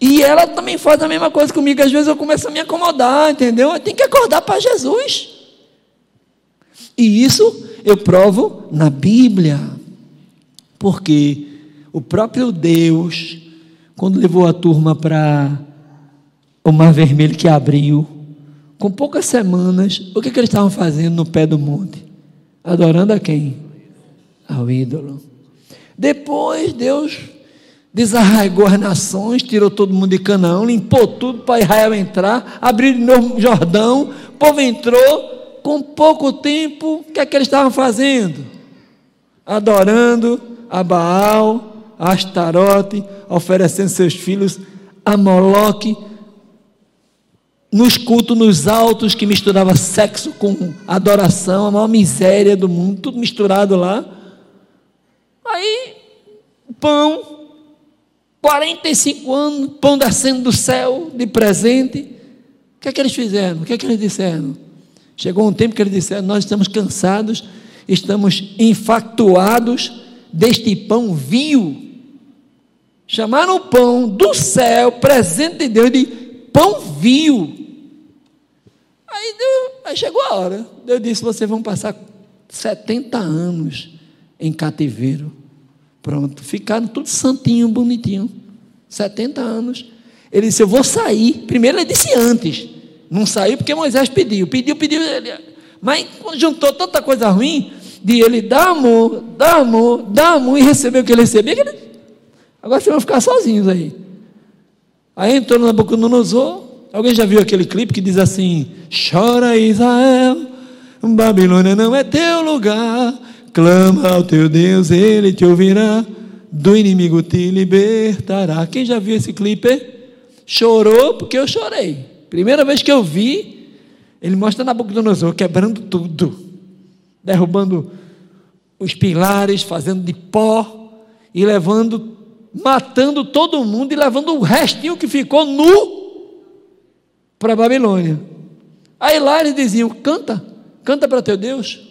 E ela também faz a mesma coisa comigo. Às vezes eu começo a me acomodar, entendeu? Eu tenho que acordar para Jesus. E isso eu provo na Bíblia. Porque o próprio Deus, quando levou a turma para o Mar Vermelho que abriu, com poucas semanas, o que, que eles estavam fazendo no pé do monte? Adorando a quem? Ao ídolo. Depois Deus desarraigou as nações, tirou todo mundo de Canaã, limpou tudo para Israel entrar, abriu de novo o Jordão, o povo entrou, com pouco tempo, o que é que eles estavam fazendo? Adorando a Baal, a Astarote, oferecendo seus filhos a Moloque, nos cultos, nos altos, que misturava sexo com adoração, a maior miséria do mundo, tudo misturado lá. Aí, pão, 45 anos, pão descendo do céu de presente. O que é que eles fizeram? O que é que eles disseram? Chegou um tempo que eles disseram: Nós estamos cansados, estamos infatuados deste pão vil. Chamaram o pão do céu, presente de Deus, de pão vil. Aí, deu, aí chegou a hora. Deus disse: Vocês vão passar 70 anos em cativeiro. Pronto, ficaram tudo santinho, bonitinho. 70 anos. Ele disse: Eu vou sair. Primeiro ele disse antes. Não saiu porque Moisés pediu. Pediu, pediu. Ele, mas juntou tanta coisa ruim de ele dar amor, dar amor, dar amor e receber o que ele recebia. Ele, agora vocês vão ficar sozinhos aí. Aí entrou no Nabucodonosor. Alguém já viu aquele clipe que diz assim: Chora Israel, Babilônia não é teu lugar. Clama ao teu Deus, ele te ouvirá, do inimigo te libertará. Quem já viu esse clipe? Chorou porque eu chorei. Primeira vez que eu vi, ele mostra Nabucodonosor quebrando tudo, derrubando os pilares, fazendo de pó e levando, matando todo mundo e levando o restinho que ficou nu para a Babilônia. Aí lá eles diziam: canta, canta para teu Deus.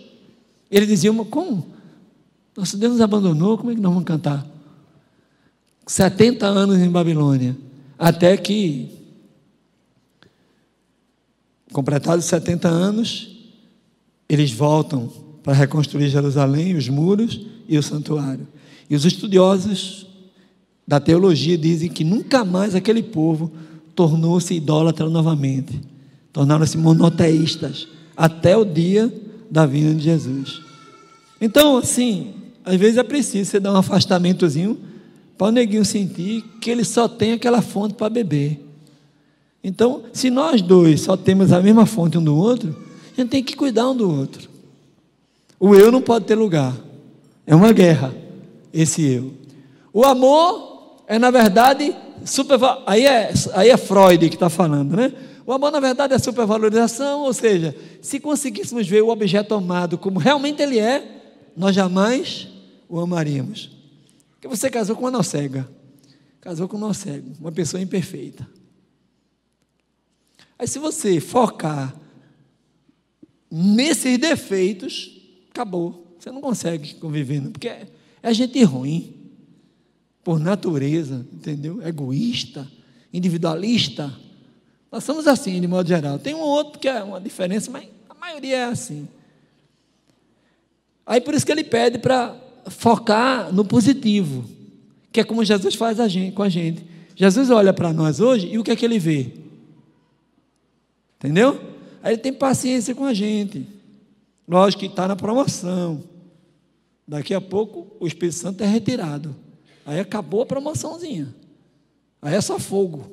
Ele dizia: Como? Nosso Deus nos abandonou, como é que nós vamos cantar? 70 anos em Babilônia, até que, completados 70 anos, eles voltam para reconstruir Jerusalém, os muros e o santuário. E os estudiosos da teologia dizem que nunca mais aquele povo tornou-se idólatra novamente, tornaram-se monoteístas, até o dia da vinda de Jesus. Então, assim, às vezes é preciso você dar um afastamentozinho para o neguinho sentir que ele só tem aquela fonte para beber. Então, se nós dois só temos a mesma fonte um do outro, a gente tem que cuidar um do outro. O eu não pode ter lugar. É uma guerra, esse eu. O amor é, na verdade, super. Aí é, aí é Freud que está falando, né? O amor, na verdade, é supervalorização, ou seja, se conseguíssemos ver o objeto amado como realmente ele é, nós jamais o amaríamos. Porque você casou com uma cega, casou com um cego, uma pessoa imperfeita. Aí, se você focar nesses defeitos, acabou. Você não consegue conviver, não, porque é, é gente ruim, por natureza, entendeu? Egoísta, individualista. Nós somos assim, de modo geral. Tem um outro que é uma diferença, mas a maioria é assim. Aí por isso que ele pede para focar no positivo, que é como Jesus faz a gente, com a gente. Jesus olha para nós hoje e o que é que ele vê? Entendeu? Aí ele tem paciência com a gente. Lógico que está na promoção. Daqui a pouco o Espírito Santo é retirado. Aí acabou a promoçãozinha. Aí é só fogo.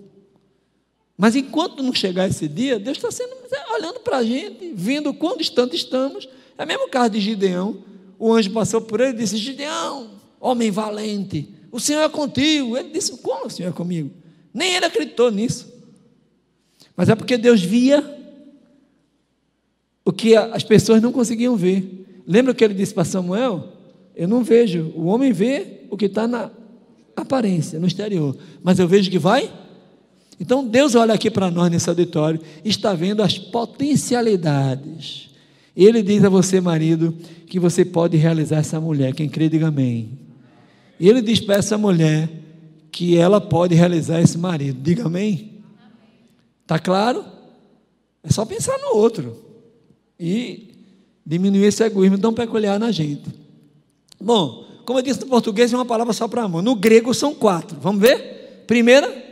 Mas enquanto não chegar esse dia, Deus está sendo olhando para a gente, vendo o quão distante estamos. É o mesmo caso de Gideão. O anjo passou por ele e disse: Gideão, homem valente, o Senhor é contigo. Ele disse: Como o Senhor é comigo? Nem ele acreditou nisso. Mas é porque Deus via o que as pessoas não conseguiam ver. Lembra que ele disse para Samuel? Eu não vejo. O homem vê o que está na aparência, no exterior. Mas eu vejo que vai. Então Deus olha aqui para nós nesse auditório, está vendo as potencialidades. Ele diz a você, marido, que você pode realizar essa mulher. Quem crê, diga amém. Ele diz para essa mulher que ela pode realizar esse marido. Diga amém. Tá claro? É só pensar no outro e diminuir esse egoísmo tão peculiar na gente. Bom, como eu disse no português, é uma palavra só para amor. No grego são quatro. Vamos ver? Primeira.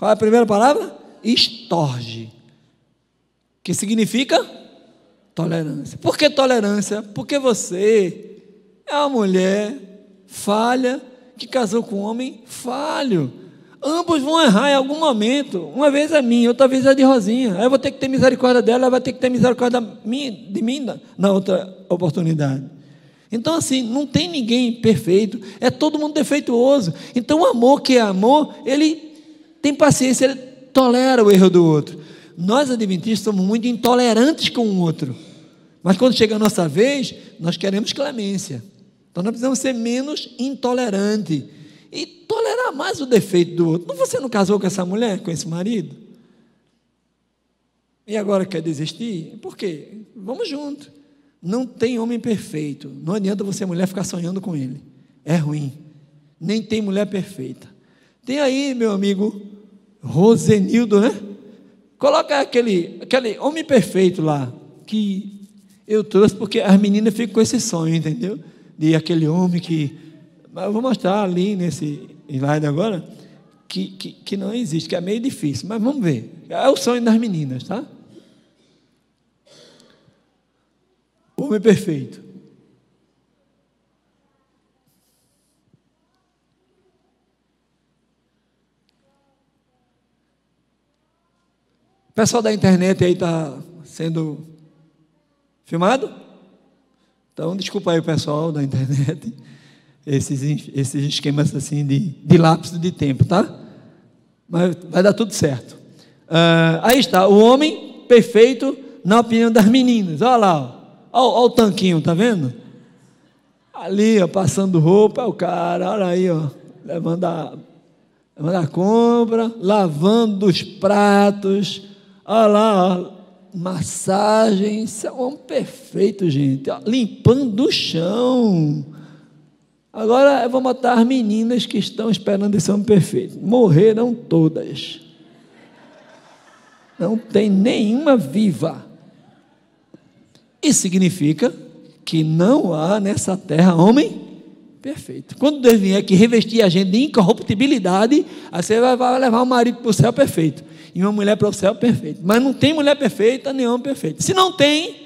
Qual é a primeira palavra? Estorge. Que significa tolerância. Por que tolerância? Porque você é uma mulher falha que casou com um homem falho. Ambos vão errar em algum momento. Uma vez é minha, outra vez é de Rosinha. Aí eu vou ter que ter misericórdia dela, ela vai ter que ter misericórdia de mim na outra oportunidade. Então, assim, não tem ninguém perfeito, é todo mundo defeituoso. Então, o amor que é amor, ele tem paciência, ele tolera o erro do outro. Nós, adventistas, somos muito intolerantes com o outro. Mas quando chega a nossa vez, nós queremos clemência. Então, nós precisamos ser menos intolerantes e tolerar mais o defeito do outro. Você não casou com essa mulher, com esse marido? E agora quer desistir? Por quê? Vamos junto. Não tem homem perfeito. Não adianta você, mulher, ficar sonhando com ele. É ruim. Nem tem mulher perfeita. Tem aí, meu amigo Rosenildo, né? Coloca aquele, aquele homem perfeito lá, que eu trouxe porque as meninas ficam com esse sonho, entendeu? De aquele homem que. Mas eu vou mostrar ali nesse slide agora, que, que, que não existe, que é meio difícil, mas vamos ver. É o sonho das meninas, tá? Homem perfeito. O pessoal da internet aí está sendo filmado? Então, desculpa aí o pessoal da internet, esses, esses esquemas assim de, de lapso de tempo, tá? Mas vai dar tudo certo. Uh, aí está, o homem perfeito na opinião das meninas. Olha lá. Olha, olha o tanquinho, tá vendo? Ali, ó, passando roupa, o cara, olha aí, ó, levando a, levando a compra, lavando os pratos, olha lá, massagem, isso é um perfeito, gente, limpando o chão. Agora eu vou matar as meninas que estão esperando esse homem perfeito. Morreram todas. Não tem nenhuma viva. Isso significa que não há nessa terra homem perfeito. Quando Deus vier aqui revestir a gente de incorruptibilidade, aí você vai levar o marido para o céu perfeito e uma mulher para o céu perfeito. Mas não tem mulher perfeita nem homem perfeito. Se não tem,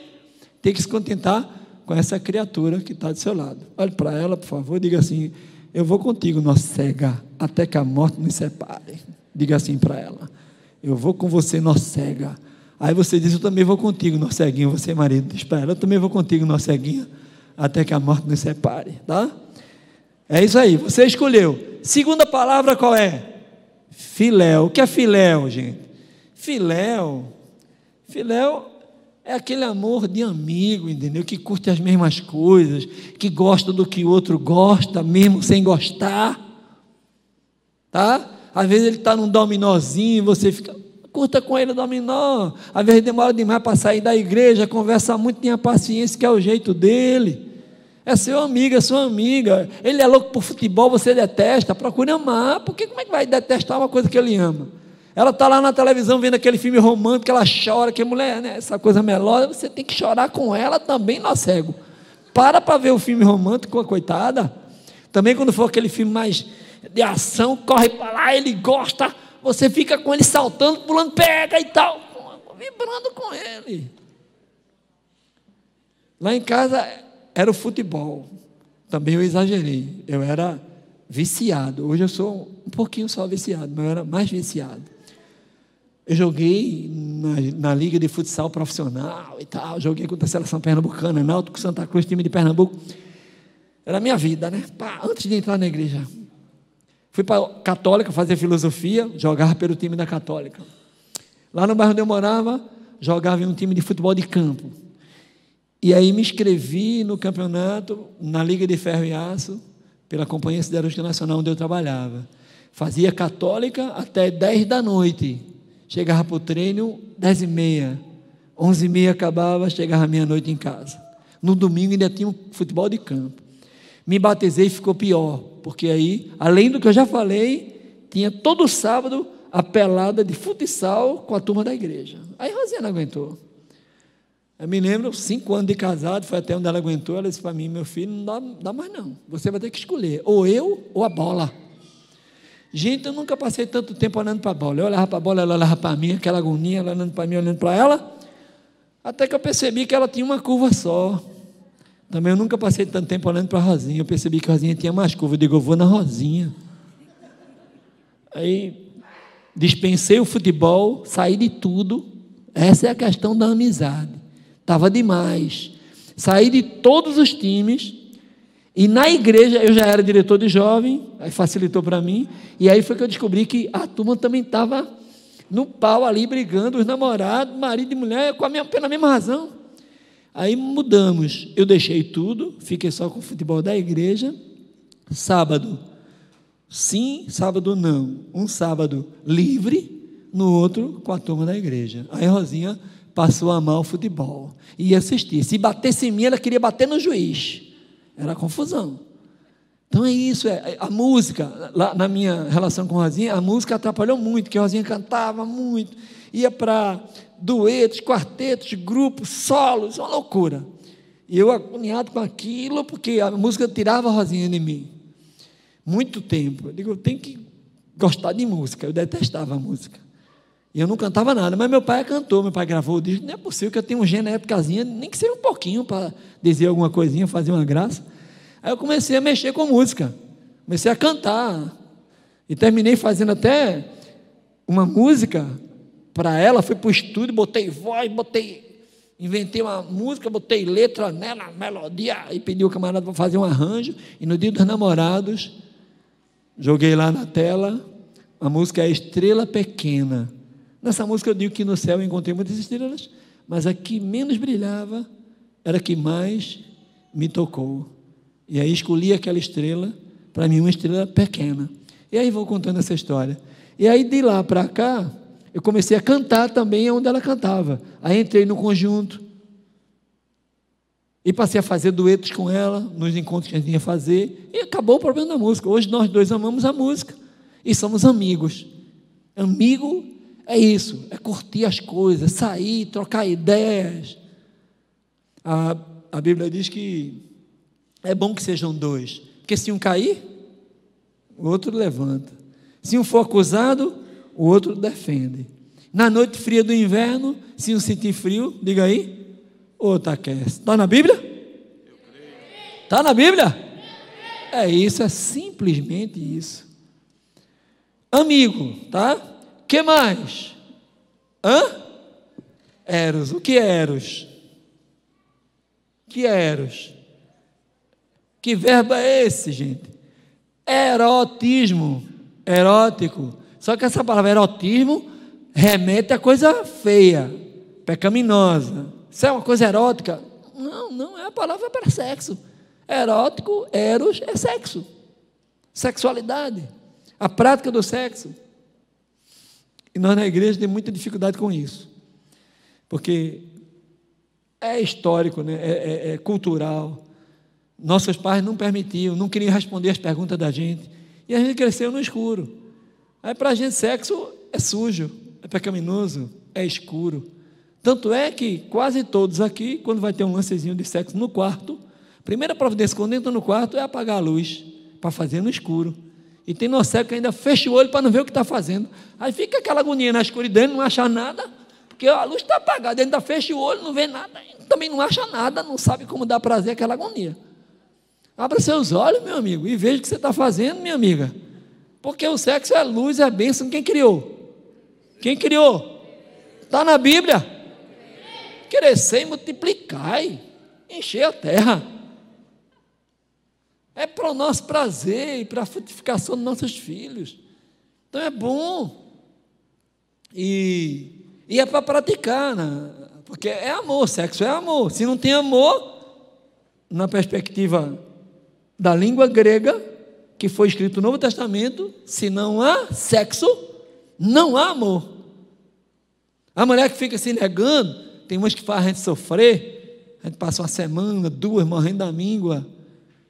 tem que se contentar com essa criatura que está do seu lado. Olhe para ela, por favor, diga assim: Eu vou contigo, nossa cega, até que a morte nos separe. Diga assim para ela: Eu vou com você, nossa cega Aí você diz: Eu também vou contigo, nosso ceguinho. Você, marido, diz para ela: Eu também vou contigo, nosso ceguinho, até que a morte nos separe. Tá? É isso aí, você escolheu. Segunda palavra qual é? Filéu. O que é filéu, gente? Filéu. Filéu é aquele amor de amigo, entendeu? Que curte as mesmas coisas, que gosta do que o outro gosta, mesmo sem gostar. Tá? Às vezes ele está num dominózinho você fica, curta com ele o dominó. Às vezes demora demais para sair da igreja, conversa muito, tenha paciência, que é o jeito dele. É seu amigo, é sua amiga. Ele é louco por futebol, você detesta. Procure amar. Porque como é que vai detestar uma coisa que ele ama? Ela está lá na televisão vendo aquele filme romântico, ela chora, que mulher, né? Essa coisa melosa, você tem que chorar com ela também, nó cego. Para para ver o filme romântico, a coitada. Também quando for aquele filme mais de ação, corre para lá, ele gosta você fica com ele saltando, pulando, pega e tal, vibrando com ele. Lá em casa era o futebol. Também eu exagerei. Eu era viciado. Hoje eu sou um pouquinho só viciado, mas eu era mais viciado. Eu joguei na, na liga de futsal profissional e tal. Joguei contra a seleção pernambucana, Náutico Santa Cruz, time de Pernambuco. Era a minha vida, né? Pá, antes de entrar na igreja. Fui para a Católica fazer filosofia, jogava pelo time da Católica. Lá no bairro onde eu morava, jogava em um time de futebol de campo. E aí me inscrevi no campeonato, na Liga de Ferro e Aço, pela Companhia Siderúrgica Nacional, onde eu trabalhava. Fazia Católica até 10 da noite. Chegava para o treino, 10 e meia. 11 e meia acabava, chegava meia-noite em casa. No domingo ainda tinha um futebol de campo. Me batizei e ficou pior porque aí, além do que eu já falei, tinha todo sábado a pelada de futsal com a turma da igreja. Aí Rosinha não aguentou. Eu me lembro, cinco anos de casado, foi até onde ela aguentou. Ela disse para mim: Meu filho, não dá, dá mais não. Você vai ter que escolher, ou eu ou a bola. Gente, eu nunca passei tanto tempo olhando para a bola. Eu olhava para a bola, ela olhava para mim, aquela agonia, ela olhando para mim, olhando para ela. Até que eu percebi que ela tinha uma curva só. Também eu nunca passei tanto tempo olhando para a Rosinha. Eu percebi que a Rosinha tinha mais curva. Eu digo, eu vou na Rosinha. Aí dispensei o futebol, saí de tudo. Essa é a questão da amizade. Estava demais. Saí de todos os times. E na igreja eu já era diretor de jovem, aí facilitou para mim. E aí foi que eu descobri que a turma também estava no pau ali, brigando, os namorados, marido e mulher, com a mesma, pela mesma razão. Aí mudamos. Eu deixei tudo, fiquei só com o futebol da igreja. Sábado, sim, sábado não. Um sábado livre, no outro com a turma da igreja. Aí Rosinha passou a amar o futebol e assistir. Se batesse em mim, ela queria bater no juiz. Era confusão. Então é isso, é, a música, lá na minha relação com Rosinha, a música atrapalhou muito, porque Rosinha cantava muito, ia para duetos, quartetos, grupos, solos, uma loucura. E eu agoniado com aquilo, porque a música tirava a Rosinha de mim. Muito tempo. Eu digo, eu tenho que gostar de música, eu detestava a música. E eu não cantava nada, mas meu pai cantou, meu pai gravou o disco, não é possível que eu tenha um gênero na épocazinha, nem que seja um pouquinho para dizer alguma coisinha, fazer uma graça. Aí eu comecei a mexer com música, comecei a cantar. E terminei fazendo até uma música para ela, fui para o estúdio, botei voz, botei. Inventei uma música, botei letra nela, melodia, e pedi o camarada para fazer um arranjo. E no dia dos namorados, joguei lá na tela, a música é Estrela Pequena. Nessa música eu digo que no céu eu encontrei muitas estrelas, mas a que menos brilhava era a que mais me tocou. E aí escolhi aquela estrela, para mim uma estrela pequena. E aí vou contando essa história. E aí de lá para cá, eu comecei a cantar também onde ela cantava. Aí entrei no conjunto. E passei a fazer duetos com ela, nos encontros que a gente ia fazer. E acabou o problema da música. Hoje nós dois amamos a música. E somos amigos. Amigo é isso, é curtir as coisas, sair, trocar ideias. A, a Bíblia diz que é bom que sejam dois, porque se um cair, o outro levanta. Se um for acusado, o outro defende. Na noite fria do inverno, se um sentir frio, diga aí, outro aquece. Está na Bíblia? Está na Bíblia? É isso, é simplesmente isso. Amigo, tá? Que mais? Hã? Eros. O que é Eros? O que é Eros? Que verbo é esse, gente? Erotismo, erótico. Só que essa palavra erotismo remete a coisa feia, pecaminosa. Isso é uma coisa erótica? Não, não é a palavra para sexo. Erótico, eros, é sexo. Sexualidade. A prática do sexo. E nós na igreja temos muita dificuldade com isso. Porque é histórico, né? é, é, é cultural. Nossos pais não permitiam, não queriam responder as perguntas da gente. E a gente cresceu no escuro. Aí para a gente sexo é sujo, é pecaminoso, é escuro. Tanto é que quase todos aqui, quando vai ter um lancezinho de sexo no quarto, a primeira providência quando entra no quarto é apagar a luz, para fazer no escuro. E tem noção que ainda fecha o olho para não ver o que está fazendo. Aí fica aquela agonia na escuridão, não acha nada, porque a luz está apagada, ainda fecha o olho, não vê nada, também não acha nada, não sabe como dar prazer aquela agonia. Abra seus olhos, meu amigo, e veja o que você está fazendo, minha amiga. Porque o sexo é luz, é bênção. Quem criou? Quem criou? Está na Bíblia. Crescer e multiplicar, encher a terra. É para o nosso prazer e para a frutificação dos nossos filhos. Então é bom. E, e é para praticar, né? porque é amor, sexo é amor. Se não tem amor, na perspectiva da língua grega, que foi escrito no Novo Testamento, se não há sexo, não há amor. A mulher que fica se negando, tem umas que faz a gente sofrer, a gente passa uma semana, duas, morrendo da míngua,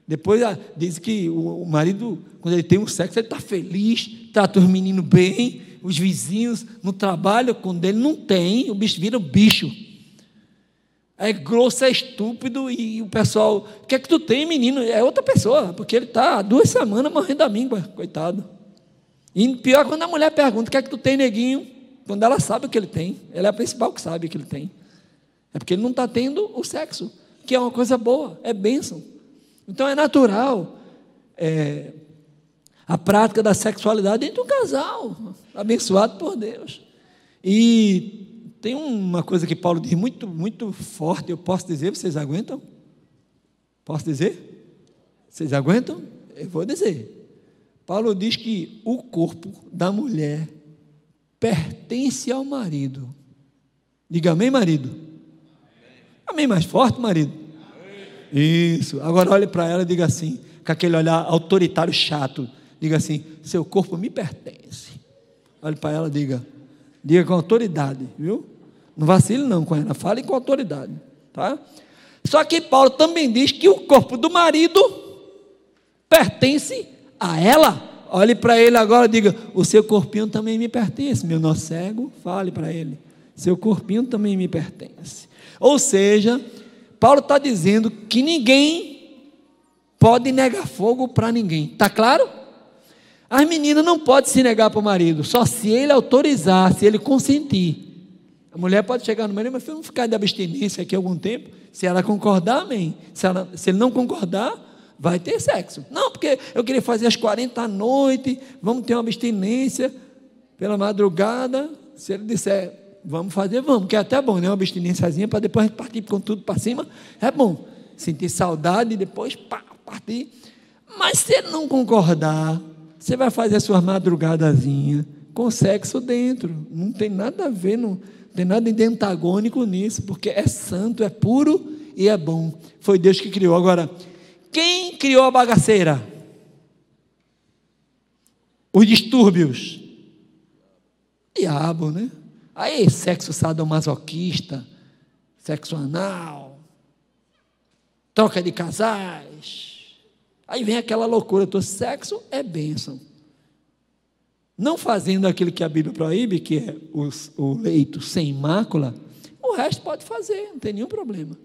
Depois ah, diz que o, marido, quando ele tem um sexo, ele está feliz, trata os meninos bem, os vizinhos no trabalho, quando ele não tem, o bicho vira um bicho. É grosso, é estúpido, e o pessoal, o que é que tu tem, menino? É outra pessoa, porque ele está há duas semanas morrendo da míngua, coitado. E pior quando a mulher pergunta: o que é que tu tem, neguinho? Quando ela sabe o que ele tem, ela é a principal que sabe o que ele tem. É porque ele não está tendo o sexo, que é uma coisa boa, é bênção. Então é natural é, a prática da sexualidade entre um casal, abençoado por Deus. E tem uma coisa que Paulo diz muito, muito forte, eu posso dizer, vocês aguentam? Posso dizer? Vocês aguentam? Eu vou dizer. Paulo diz que o corpo da mulher pertence ao marido. Diga amém, marido. Amém mais forte, marido. Isso. Agora olhe para ela e diga assim, com aquele olhar autoritário chato. Diga assim: seu corpo me pertence. Olhe para ela, diga. Diga com autoridade, viu? Não vacile não com ela, fale com autoridade, tá? Só que Paulo também diz que o corpo do marido pertence a ela. Olhe para ele agora, diga: o seu corpinho também me pertence. Meu nó cego, fale para ele: seu corpinho também me pertence. Ou seja, Paulo está dizendo que ninguém pode negar fogo para ninguém. Está claro? As meninas não podem se negar para o marido, só se ele autorizar, se ele consentir. A mulher pode chegar no marido, mas vamos ficar de abstinência aqui algum tempo. Se ela concordar, amém. Se, ela, se ele não concordar, vai ter sexo. Não, porque eu queria fazer as 40 à noite, vamos ter uma abstinência pela madrugada. Se ele disser, vamos fazer, vamos, que é até bom, né? Uma abstinênciazinha para depois partir com tudo para cima, é bom. Sentir saudade e depois pá, partir. Mas se ele não concordar, você vai fazer a sua madrugadazinha com sexo dentro. Não tem nada a ver, não, não tem nada de antagônico nisso, porque é santo, é puro e é bom. Foi Deus que criou. Agora, quem criou a bagaceira? Os distúrbios. Diabo, né? Aí, sexo sadomasoquista, sexo anal, troca de casais. Aí vem aquela loucura, todo sexo é bênção. Não fazendo aquilo que a Bíblia proíbe, que é o, o leito sem mácula, o resto pode fazer, não tem nenhum problema.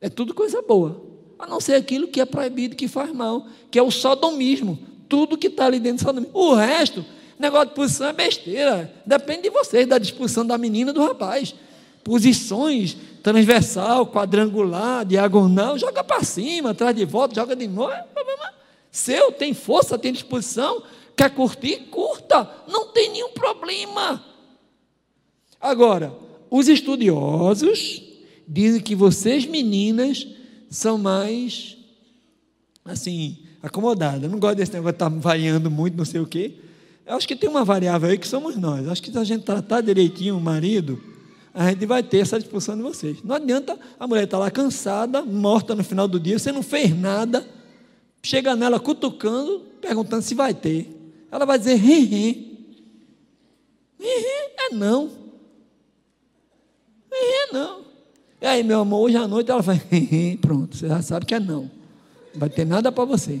É tudo coisa boa a não ser aquilo que é proibido, que faz mal, que é o sodomismo. Tudo que está ali dentro do sodomismo. O resto, negócio de posição é besteira. Depende de vocês, da disposição da menina do rapaz. Posições transversal, quadrangular, diagonal, joga para cima, atrás de volta, joga de novo. É Seu, tem força, tem disposição, quer curtir, curta, não tem nenhum problema. Agora, os estudiosos dizem que vocês meninas são mais, assim, acomodadas. Eu não gosto desse negócio de estar tá variando muito, não sei o quê. Eu acho que tem uma variável aí que somos nós. Eu acho que se a gente tratar direitinho o marido, a gente vai ter essa disposição de vocês. Não adianta a mulher estar lá cansada, morta no final do dia, você não fez nada, chega nela cutucando, perguntando se vai ter. Ela vai dizer, rim, rim. É não. Rim é não. E aí, meu amor, hoje à noite ela vai, pronto, você já sabe que é não. Não vai ter nada para você.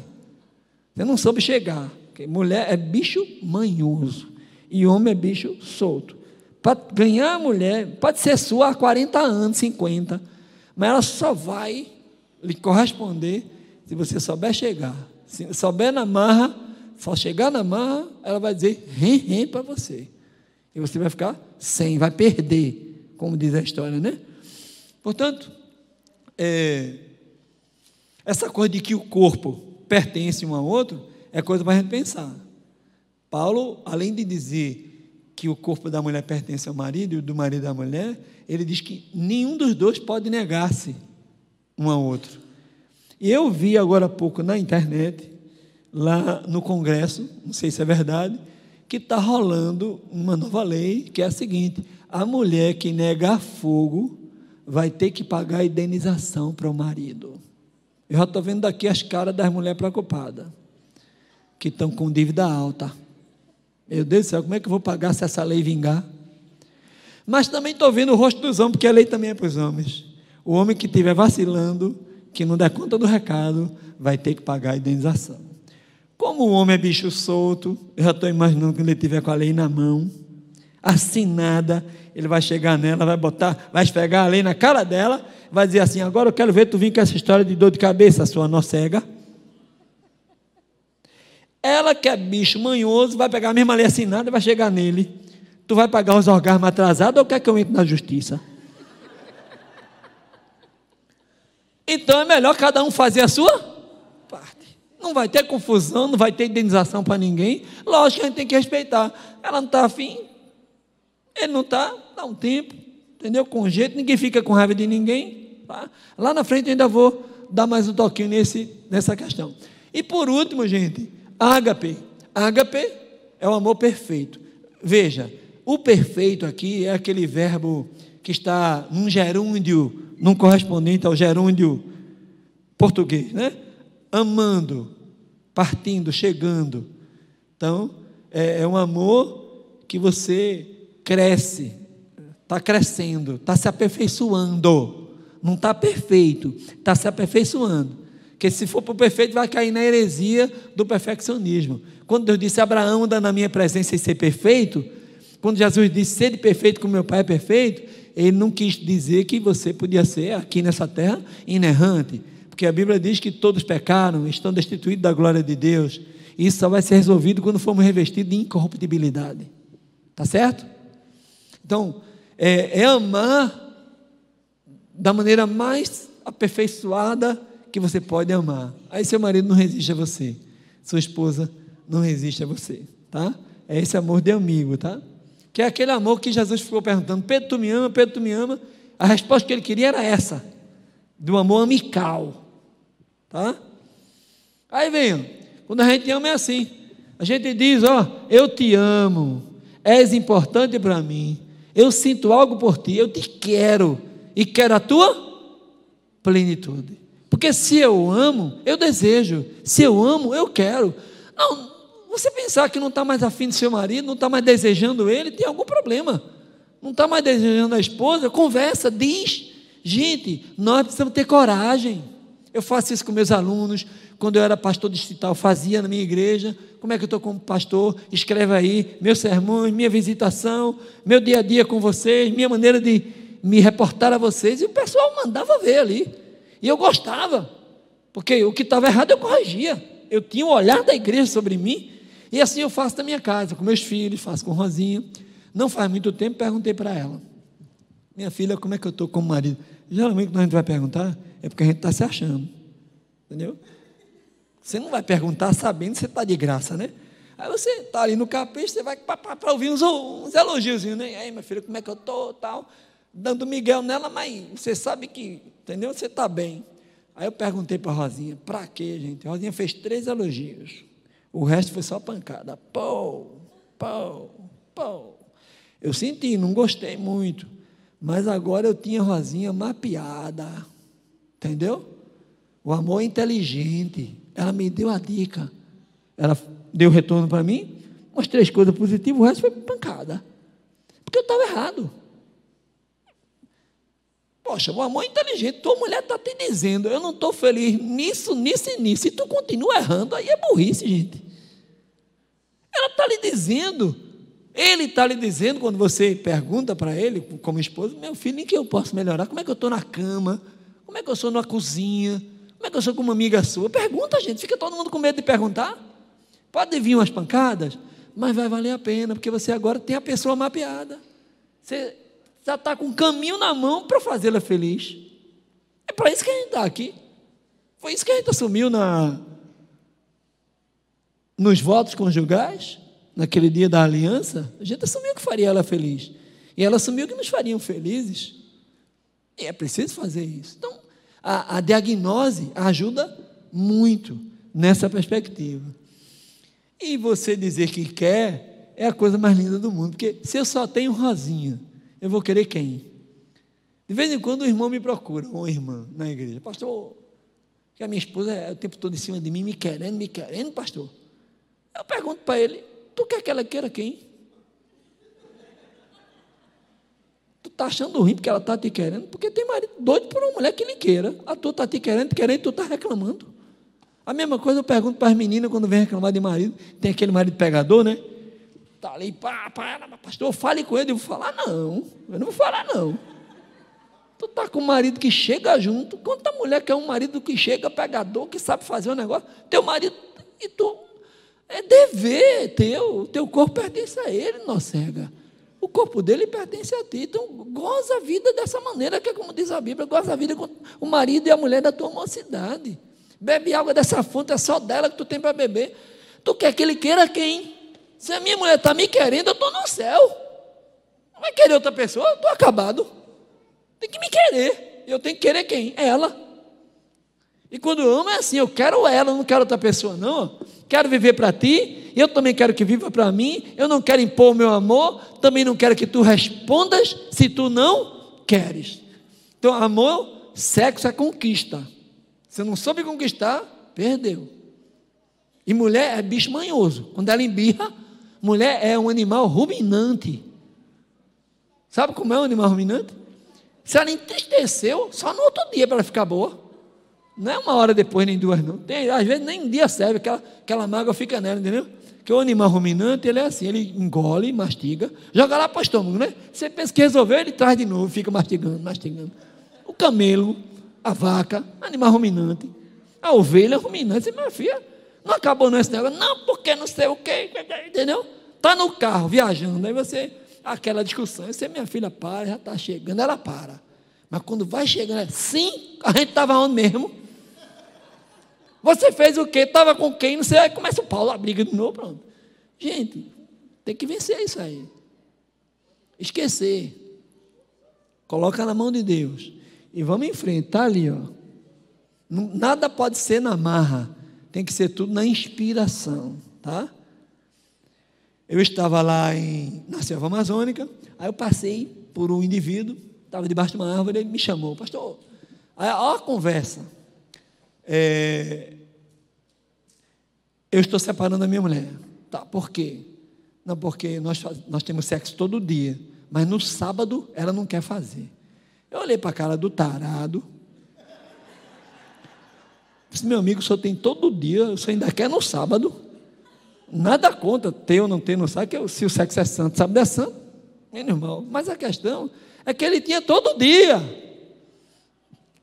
Você não soube chegar. Mulher é bicho manhoso. E homem é bicho solto. Para ganhar a mulher, pode ser sua há 40 anos, 50. Mas ela só vai lhe corresponder se você souber chegar. Se souber na marra, só chegar na marra, ela vai dizer rem, rem para você. E você vai ficar sem, vai perder, como diz a história, né? Portanto, é, essa coisa de que o corpo pertence um ao outro é coisa para a gente pensar. Paulo, além de dizer que o corpo da mulher pertence ao marido e o do marido à mulher, ele diz que nenhum dos dois pode negar-se um ao outro. Eu vi agora há pouco na internet, lá no Congresso, não sei se é verdade, que está rolando uma nova lei que é a seguinte: a mulher que nega fogo vai ter que pagar a indenização para o marido. Eu já estou vendo daqui as caras das mulheres preocupadas, que estão com dívida alta. Meu Deus do céu, como é que eu vou pagar se essa lei vingar? Mas também estou vendo o rosto dos homens, porque a lei também é para os homens. O homem que estiver vacilando, que não der conta do recado vai ter que pagar a indenização. Como o homem é bicho solto, eu já estou imaginando que ele tiver com a lei na mão, assinada, ele vai chegar nela, vai botar, vai esfregar a lei na cara dela, vai dizer assim: agora eu quero ver tu vir com essa história de dor de cabeça, sua nó cega. Ela que é bicho manhoso, vai pegar a mesma lei assinada e vai chegar nele. Tu vai pagar os orgasmos atrasados ou quer que eu entre na justiça? Então é melhor cada um fazer a sua parte. Não vai ter confusão, não vai ter indenização para ninguém. Lógico que a gente tem que respeitar. Ela não está afim, ele não está, dá um tempo, entendeu? Com jeito, ninguém fica com raiva de ninguém. Tá? Lá na frente eu ainda vou dar mais um toquinho nesse, nessa questão. E por último, gente, ágape. Ágape é o amor perfeito. Veja, o perfeito aqui é aquele verbo que está num gerúndio, num correspondente ao gerúndio português, né? Amando, partindo, chegando. Então, é, é um amor que você cresce, está crescendo, está se aperfeiçoando. Não está perfeito, está se aperfeiçoando. Porque se for para o perfeito, vai cair na heresia do perfeccionismo. Quando Deus disse, Abraão anda na minha presença e ser perfeito, quando Jesus disse, ser perfeito como meu pai é perfeito, ele não quis dizer que você podia ser aqui nessa terra inerrante. Porque a Bíblia diz que todos pecaram, estão destituídos da glória de Deus. Isso só vai ser resolvido quando formos revestidos de incorruptibilidade. Tá certo? Então, é, é amar da maneira mais aperfeiçoada que você pode amar. Aí seu marido não resiste a você, sua esposa não resiste a você, tá? É esse amor de amigo, tá? Que é aquele amor que Jesus ficou perguntando: Pedro, tu me ama? Pedro, tu me ama? A resposta que ele queria era essa, do amor amical, tá? Aí vem, quando a gente ama é assim. A gente diz: Ó, eu te amo, és importante para mim, eu sinto algo por ti, eu te quero e quero a tua plenitude. Porque se eu amo, eu desejo. Se eu amo, eu quero. Não, você pensar que não está mais afim do seu marido, não está mais desejando ele, tem algum problema. Não está mais desejando a esposa, conversa, diz. Gente, nós precisamos ter coragem. Eu faço isso com meus alunos. Quando eu era pastor distrital, fazia na minha igreja. Como é que eu estou como pastor? Escreve aí meus sermões, minha visitação, meu dia a dia com vocês, minha maneira de me reportar a vocês. E o pessoal mandava ver ali. E eu gostava, porque o que estava errado eu corrigia. Eu tinha o olhar da igreja sobre mim, e assim eu faço na minha casa, com meus filhos, faço com Rosinha. Não faz muito tempo, perguntei para ela: Minha filha, como é que eu estou como marido? Geralmente, quando a gente vai perguntar, é porque a gente está se achando, entendeu? Você não vai perguntar sabendo que você está de graça, né? Aí você está ali no capricho, você vai para ouvir uns, uns elogios, né? Aí, minha filha, como é que eu estou, tal dando Miguel nela, mas você sabe que, entendeu? Você está bem. Aí eu perguntei para Rosinha, para quê, gente? A Rosinha fez três elogios. O resto foi só pancada. Pô, pô, pô. Eu senti, não gostei muito. Mas agora eu tinha Rosinha mapeada. Entendeu? O amor é inteligente. Ela me deu a dica. Ela deu retorno para mim. Umas três coisas positivas, o resto foi pancada. Porque eu estava errado. Poxa, o amor é inteligente, tua mulher está te dizendo, eu não estou feliz nisso, nisso e nisso, e tu continua errando, aí é burrice, gente. Ela está lhe dizendo, ele está lhe dizendo, quando você pergunta para ele, como esposo, meu filho, em que eu posso melhorar? Como é que eu estou na cama? Como é que eu sou na cozinha? Como é que eu sou com uma amiga sua? Pergunta, gente, fica todo mundo com medo de perguntar. Pode vir umas pancadas, mas vai valer a pena, porque você agora tem a pessoa mapeada. Você já está com um caminho na mão para fazê-la feliz. É para isso que a gente está aqui. Foi isso que a gente assumiu na, nos votos conjugais, naquele dia da aliança. A gente assumiu que faria ela feliz. E ela assumiu que nos fariam felizes. E é preciso fazer isso. Então, a, a diagnose ajuda muito nessa perspectiva. E você dizer que quer é a coisa mais linda do mundo, porque se eu só tenho rosinha eu vou querer quem? De vez em quando o irmão me procura, ou irmã, na igreja. Pastor, que a minha esposa é o tempo todo em cima de mim, me querendo, me querendo, pastor. Eu pergunto para ele, tu quer que ela queira quem? Tu tá achando ruim porque ela tá te querendo, porque tem marido doido por uma mulher que lhe queira. A tu tá te querendo, querendo, tu tá reclamando. A mesma coisa eu pergunto para as meninas quando vem reclamar de marido. Tem aquele marido pegador, né? Tá ali, pá, pá, pastor, fale com ele. Eu vou falar, não. Eu não vou falar, não. Tu tá com um marido que chega junto. Quanta mulher que é um marido que chega pegador, que sabe fazer o um negócio. Teu marido, e tu, é dever teu. Teu corpo pertence a ele, não cega. O corpo dele pertence a ti. Então, goza a vida dessa maneira, que é como diz a Bíblia, goza a vida com o marido e a mulher da tua mocidade. Bebe água dessa fonte, é só dela que tu tem para beber. Tu quer que ele queira quem? Se a minha mulher está me querendo, eu estou no céu. Não vai querer outra pessoa? Eu estou acabado. Tem que me querer. Eu tenho que querer quem? Ela. E quando eu amo é assim, eu quero ela, eu não quero outra pessoa, não. Quero viver para ti, eu também quero que viva para mim. Eu não quero impor meu amor, também não quero que tu respondas se tu não queres. Então, amor, sexo é conquista. Você não soube conquistar, perdeu. E mulher é bicho manhoso. Quando ela embirra, mulher é um animal ruminante. Sabe como é um animal ruminante? Se ela entristeceu, só no outro dia para ela ficar boa. Não é uma hora depois, nem duas, não. Tem, às vezes nem um dia serve, aquela, aquela mágoa fica nela, entendeu? Porque o animal ruminante, ele é assim, ele engole, mastiga, joga lá para o estômago, né? Você pensa que resolveu, ele traz de novo, fica mastigando, mastigando. O camelo, a vaca, animal ruminante. A ovelha ruminante. Minha filha, não acabou nesse negócio. Não, porque não sei o quê. Entendeu? Está no carro, viajando. Aí você, aquela discussão. Você, minha filha, para, já está chegando. Ela para. Mas quando vai chegando, é, sim, a gente estava onde mesmo? Você fez o quê? Estava com quem? Não sei. Aí começa o Paulo, a briga de novo. Pronto. Gente, tem que vencer isso aí. Esquecer. Coloca na mão de Deus. E vamos enfrentar ali, ó. Nada pode ser na marra, tem que ser tudo na inspiração, tá? Eu estava lá em, na selva amazônica, aí eu passei por um indivíduo, estava debaixo de uma árvore, ele me chamou, pastor, aí, ó a conversa, é, eu estou separando a minha mulher, tá, por quê? Não, porque nós, nós temos sexo todo dia, mas no sábado ela não quer fazer. Eu olhei para a cara do tarado. Disse, meu amigo, o senhor tem todo dia, o senhor ainda quer no sábado. Nada contra ter ou não ter no sábado, que se o sexo é santo, sábado é santo. Meu irmão, mas a questão é que ele tinha todo dia.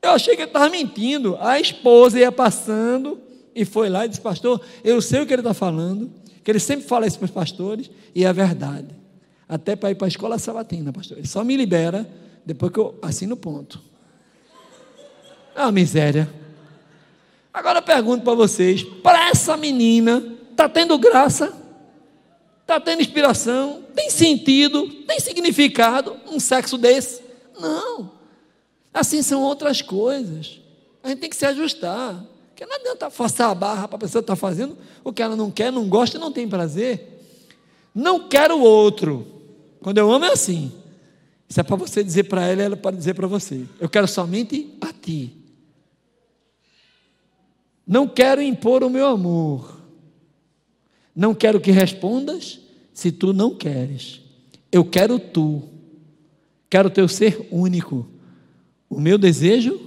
Eu achei que ele estava mentindo. A esposa ia passando e foi lá e disse, pastor, eu sei o que ele está falando, que ele sempre fala isso para os pastores, e é verdade. Até para ir para a escola sabatina, pastor. Ele só me libera depois que eu assino o ponto. Uma miséria. Agora eu pergunto para vocês: para essa menina, está tendo graça? Está tendo inspiração? Tem sentido? Tem significado um sexo desse? Não. Assim são outras coisas. A gente tem que se ajustar. Porque não adianta forçar a barra para a pessoa estar tá fazendo o que ela não quer, não gosta e não tem prazer. Não quero o outro. Quando eu amo é assim. Isso é para você dizer para ela, ela para dizer para você. Eu quero somente a ti. Não quero impor o meu amor. Não quero que respondas se tu não queres. Eu quero tu. Quero teu ser único. O meu desejo,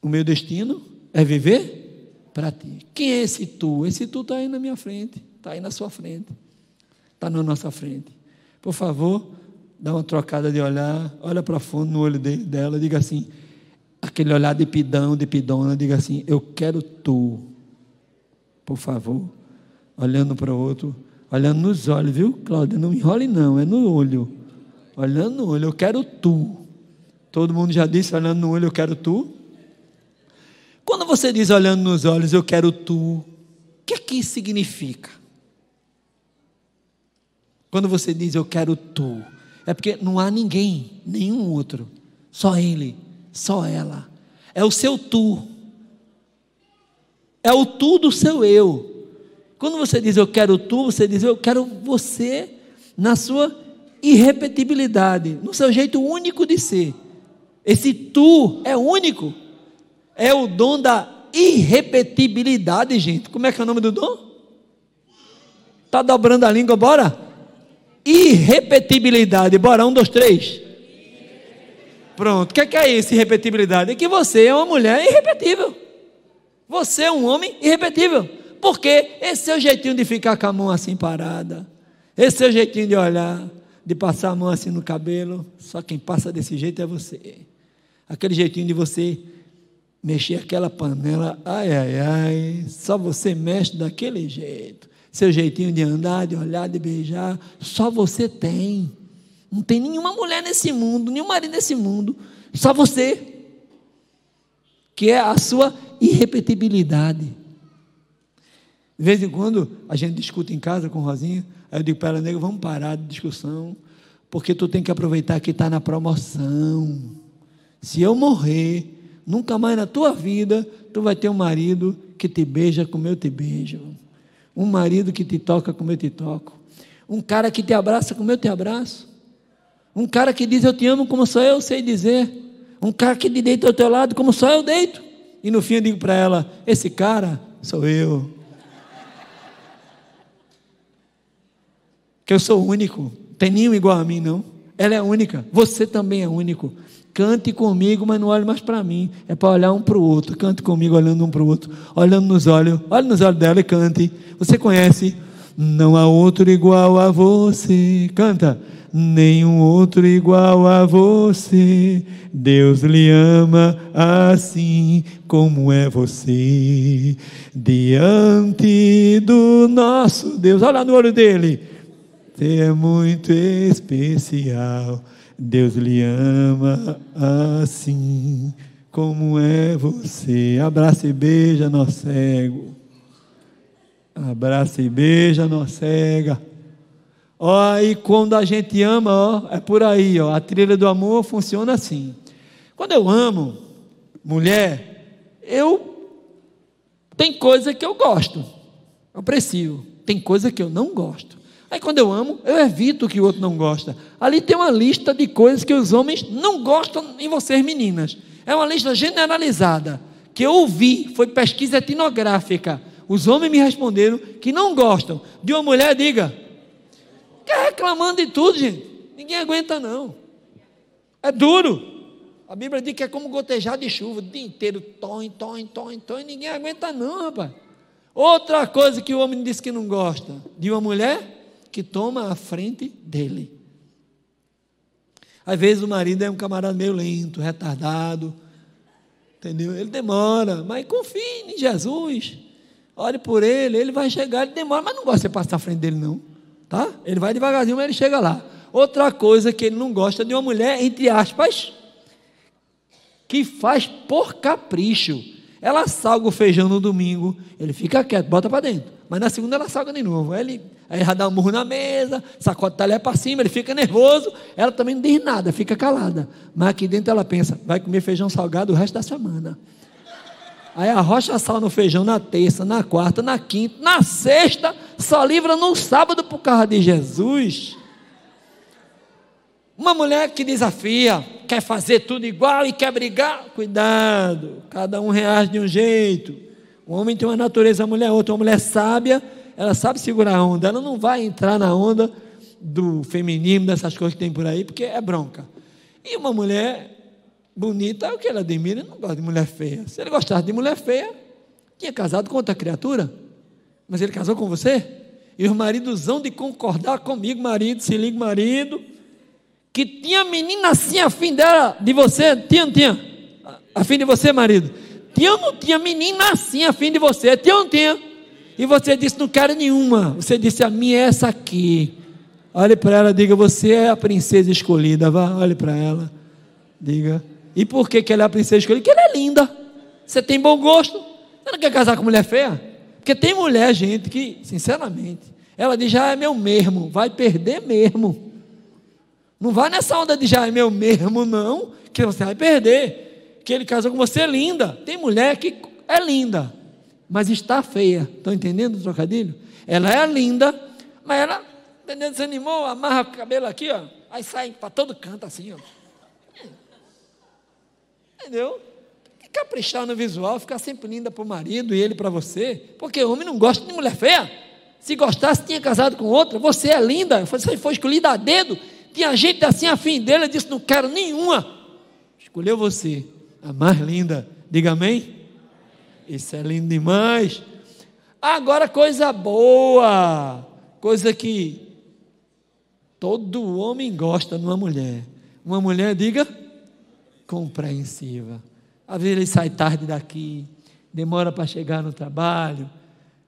o meu destino é viver para ti. Quem é esse tu? Esse tu está aí na minha frente, está aí na sua frente, está na nossa frente. Por favor, dá uma trocada de olhar, olha para fundo no olho dele, dela, diga assim, aquele olhar de pidão, de pidona, diga assim, eu quero tu, por favor, olhando para o outro, olhando nos olhos, viu, Cláudia? Não enrole não, é no olho, olhando no olho, eu quero tu. Todo mundo já disse, olhando no olho, eu quero tu. Quando você diz olhando nos olhos, eu quero tu, o que é que isso significa? Quando você diz eu quero tu, é porque não há ninguém, nenhum outro, só ele, só ela. É o seu tu. É o tu do seu eu. Quando você diz eu quero tu, você diz eu quero você na sua irrepetibilidade, no seu jeito único de ser. Esse tu é único. É o dom da irrepetibilidade, gente. Como é que é o nome do dom? Tá dobrando a língua, bora? Irrepetibilidade. Bora, um, dois, três. Pronto. O que é, que é isso, irrepetibilidade? É que você é uma mulher irrepetível. Você é um homem irrepetível. Porque esse seu jeitinho de ficar com a mão assim parada, esse seu jeitinho de olhar, de passar a mão assim no cabelo, só quem passa desse jeito é você. Aquele jeitinho de você mexer aquela panela, ai, ai, ai, só você mexe daquele jeito. Seu jeitinho de andar, de olhar, de beijar, só você tem. Não tem nenhuma mulher nesse mundo, nenhum marido nesse mundo, só você. Que é a sua irrepetibilidade. De vez em quando a gente discute em casa com Rosinha, aí eu digo para ela, nego, vamos parar de discussão, porque tu tem que aproveitar que está na promoção. Se eu morrer, nunca mais na tua vida tu vai ter um marido que te beija como eu te beijo, um marido que te toca como eu te toco, um cara que te abraça como eu te abraço, um cara que diz eu te amo como só eu sei dizer, um cara que deita ao teu lado como só eu deito. E no fim eu digo para ela: esse cara sou eu. Que eu sou único, tem nenhum igual a mim, não. Ela é única, você também é único. Cante comigo, mas não olhe mais para mim. É para olhar um para o outro. Cante comigo, olhando um para o outro, olhando nos olhos. Olhe nos olhos dela e cante. Você conhece? Não há outro igual a você. Canta. Nenhum outro igual a você. Deus lhe ama assim como é você. Diante do nosso Deus. Olha no olho dele. Você é muito especial. Deus lhe ama assim como é você. Abraça e beija, nó cego. Abraça e beija, nó cega. Ó, e quando a gente ama, ó, é por aí, ó. A trilha do amor funciona assim. Quando eu amo mulher, eu tem coisa que eu gosto, eu aprecio. Tem coisa que eu não gosto. Aí quando eu amo, eu evito que o outro não gosta. Ali tem uma lista de coisas que os homens não gostam em vocês, meninas. É uma lista generalizada. Que eu ouvi, foi pesquisa etnográfica. Os homens me responderam que não gostam de uma mulher, diga. Quer reclamando de tudo, gente. Ninguém aguenta, não. É duro. A Bíblia diz que é como gotejar de chuva, o dia inteiro, tom, tom, tom, tom, ninguém aguenta, não, rapaz. Outra coisa que o homem diz que não gosta de uma mulher que toma a frente dele. Às vezes o marido é um camarada meio lento, retardado, entendeu? Ele demora, mas confie em Jesus. Ore por ele, ele vai chegar, ele demora, mas não gosta de passar à frente dele, não. Tá? Ele vai devagarzinho, mas ele chega lá. Outra coisa que ele não gosta de uma mulher, entre aspas, que faz por capricho. Ela salga o feijão no domingo, ele fica quieto, bota para dentro. Mas na segunda ela salga de novo. Aí ele aí já dá um murro na mesa, sacode o talher para cima, ele fica nervoso. Ela também não diz nada, fica calada. Mas aqui dentro ela pensa: vai comer feijão salgado o resto da semana. Aí arrocha sal no feijão na terça, na quarta, na quinta, na sexta, só livra no sábado por causa de Jesus. Uma mulher que desafia, quer fazer tudo igual e quer brigar, cuidado, cada um reage de um jeito. O homem tem uma natureza, a mulher é outra. Uma mulher sábia, ela sabe segurar a onda. Ela não vai entrar na onda do feminismo, dessas coisas que tem por aí, porque é bronca. E uma mulher bonita é o que ela admira, ele não gosta de mulher feia. Se ele gostasse de mulher feia, tinha casado com outra criatura. Mas ele casou com você? E os maridos hão de concordar comigo, marido, se liga, marido, que tinha menina assim afim dela, de você, tinha, tinha, afim de você, marido. Tinha ou não tinha menina assim a fim de você? Tinha ou não tinha? E você disse, não quero nenhuma. Você disse, a minha é essa aqui. Olhe para ela, diga, você é a princesa escolhida. Vá, olhe para ela. Diga. E por que, que ela é a princesa escolhida? Porque ela é linda. Você tem bom gosto. Você não quer casar com mulher feia? Porque tem mulher, gente, que, sinceramente, ela diz, já é meu mesmo. Vai perder mesmo. Não vai nessa onda de já é meu mesmo, não, que você vai perder que ele casou com você é linda. Tem mulher que é linda, mas está feia. Estão entendendo o trocadilho? Ela é linda, mas ela, entendeu? Desanimou, amarra o cabelo aqui, ó. Aí sai para todo canto assim, ó. Entendeu? Caprichar no visual, ficar sempre linda para o marido e ele para você. Porque homem não gosta de mulher feia. Se gostasse, tinha casado com outra. Você é linda. Você foi escolhida a dedo. Tinha gente assim afim dele. Ele disse: Não quero nenhuma. Escolheu você, a mais linda. Diga amém. Isso é lindo demais. Agora, coisa boa. Coisa que todo homem gosta numa mulher. Uma mulher, diga, compreensiva. Às vezes ele sai tarde daqui, demora para chegar no trabalho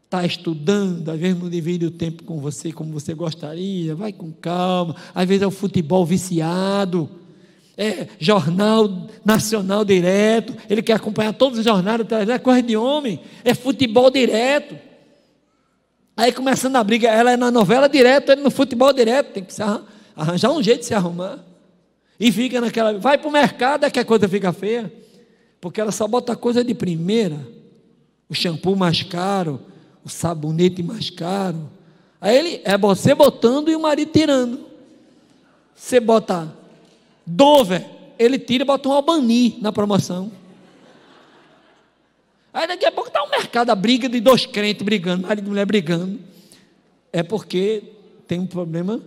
está estudando, às vezes não divide o tempo com você como você gostaria, vai com calma, às vezes é o futebol viciado, é jornal nacional direto, ele quer acompanhar todos os jornais, é coisa de homem, é futebol direto. Aí começando a briga, ela é na novela direto, ele no futebol direto, tem que arranjar um jeito de se arrumar. E fica naquela, vai para o mercado, é que a coisa fica feia, porque ela só bota coisa de primeira, o shampoo mais caro, o sabonete mais caro. Aí ele é você botando e o marido tirando. Você bota Dover, ele tira e bota um Albani na promoção. Aí daqui a pouco está um mercado, a briga de dois crentes brigando, marido e mulher brigando. É porque tem um problema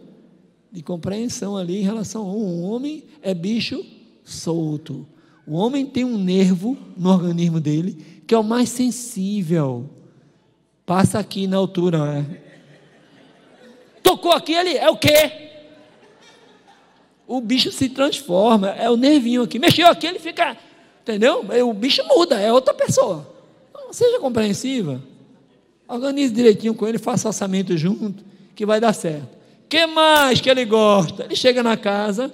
de compreensão ali em relação a um homem é bicho solto. O homem tem um nervo no organismo dele que é o mais sensível. Passa aqui na altura. É. Tocou aqui, ele é o quê? O bicho se transforma, é o nervinho aqui. Mexeu aqui, ele fica, entendeu? O bicho muda, é outra pessoa. Então, seja compreensiva. Organize direitinho com ele, faça orçamento junto, que vai dar certo. Que mais que ele gosta? Ele chega na casa,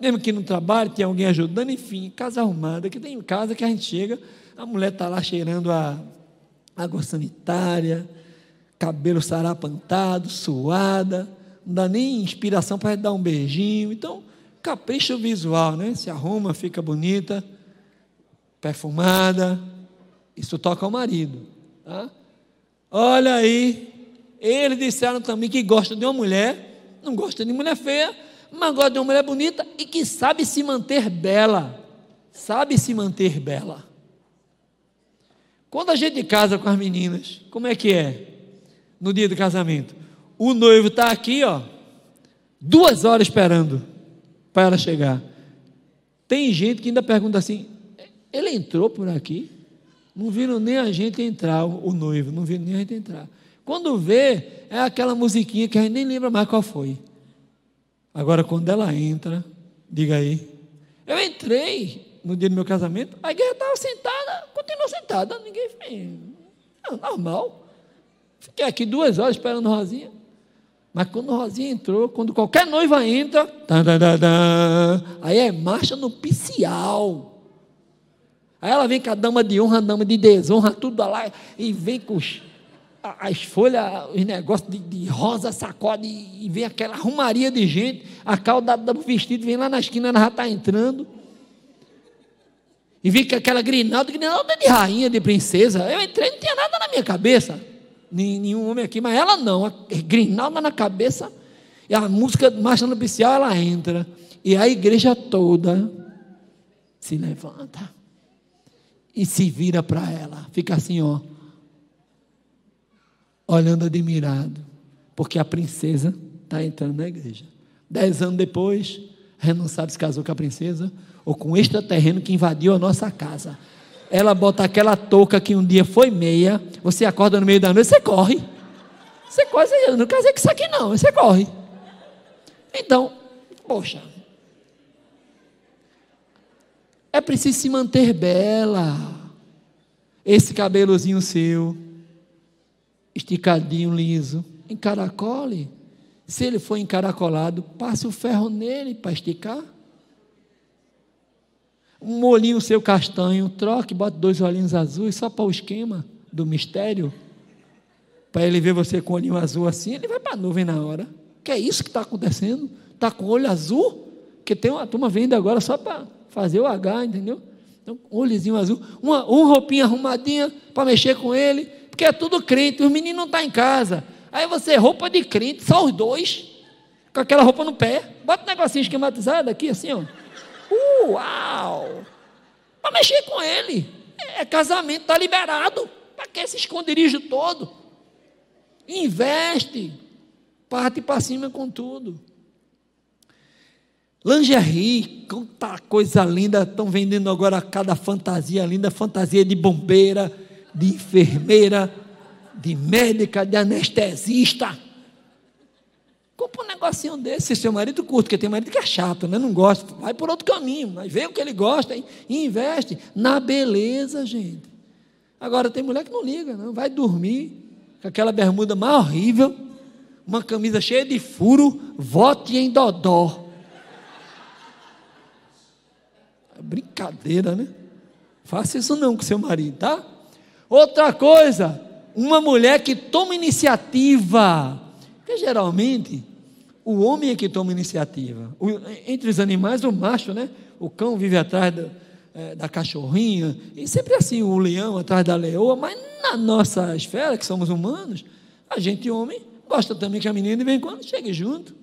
mesmo que no trabalho, tem alguém ajudando, enfim, casa arrumada, que tem casa que a gente chega, a mulher está lá cheirando a água sanitária, cabelo sarapantado, suada, não dá nem inspiração para dar um beijinho. Então, capricho visual, né? Se arruma, fica bonita, perfumada. Isso toca ao marido. Tá? Olha aí, eles disseram também que gostam de uma mulher, não gostam de mulher feia, mas gostam de uma mulher bonita e que sabe se manter bela. Sabe se manter bela. Quando a gente casa com as meninas, como é que é? No dia do casamento. O noivo está aqui, ó, duas horas esperando para ela chegar. Tem gente que ainda pergunta assim: ele entrou por aqui? Não viram nem a gente entrar, o noivo, não viram nem a gente entrar. Quando vê, é aquela musiquinha que a gente nem lembra mais qual foi. Agora, quando ela entra, diga aí, eu entrei, no dia do meu casamento, a igreja estava sentada, continuou sentada, ninguém fez. Normal. Fiquei aqui duas horas esperando Rosinha. Mas quando Rosinha entrou, quando qualquer noiva entra, tá, tá, tá, aí é marcha no picial. Aí ela vem com a dama de honra, a dama de desonra, tudo lá, e vem com as folhas, os negócios de, de, rosa, sacode, e vem aquela arrumaria de gente, a calda do vestido vem lá na esquina, ela já está entrando. E vi que aquela grinalda, grinalda de rainha, de princesa. Eu entrei, não tinha nada na minha cabeça. Nenhum homem aqui, mas ela não. A grinalda na cabeça. E a música marcha no oficial, ela entra. E a igreja toda se levanta. E se vira para ela. Fica assim, ó. Olhando admirado. Porque a princesa está entrando na igreja. Dez anos depois, Renan sabe se casou com a princesa ou com extraterreno que invadiu a nossa casa. Ela bota aquela touca que um dia foi meia, você acorda no meio da noite, você corre. Você corre, eu não casei com isso aqui não, você corre. Então, poxa, é preciso se manter bela. Esse cabelozinho seu, esticadinho, liso, encaracole. Se ele for encaracolado, passe o ferro nele para esticar um molinho seu castanho, troque, bota dois olhinhos azuis, só para o esquema do mistério, para ele ver você com o olhinho azul assim, ele vai para a nuvem na hora. Que é isso que está acontecendo? Está com olho azul? Que tem uma turma vindo agora só para fazer o H, entendeu? Então, um olhozinho azul, uma, uma roupinha arrumadinha para mexer com ele, porque é tudo crente, os meninos não estão tá em casa. Aí você, roupa de crente, só os dois, com aquela roupa no pé, bota um negocinho esquematizado aqui, assim, ó. Uau! Para mexer com ele. É casamento, está liberado. Para que esse esconderijo todo? Investe. Parte para cima com tudo. Lingerie, quanta coisa linda, estão vendendo agora cada fantasia linda, fantasia de bombeira, de enfermeira, de médica, de anestesista. Compra um negocinho desse, se seu marido curte, porque tem marido que é chato, né? não gosta, vai por outro caminho, mas vê o que ele gosta e investe na beleza, gente. Agora tem mulher que não liga, não, vai dormir com aquela bermuda mais horrível, uma camisa cheia de furo, vote em dodó. Brincadeira, né? Faça isso não com seu marido, tá? Outra coisa, uma mulher que toma iniciativa. Porque geralmente o homem é que toma iniciativa. O, entre os animais, o macho, né? O cão vive atrás da, é, da cachorrinha, e sempre assim, o leão atrás da leoa, mas na nossa esfera, que somos humanos, a gente, homem, gosta também que a menina de vez em quando chegue junto,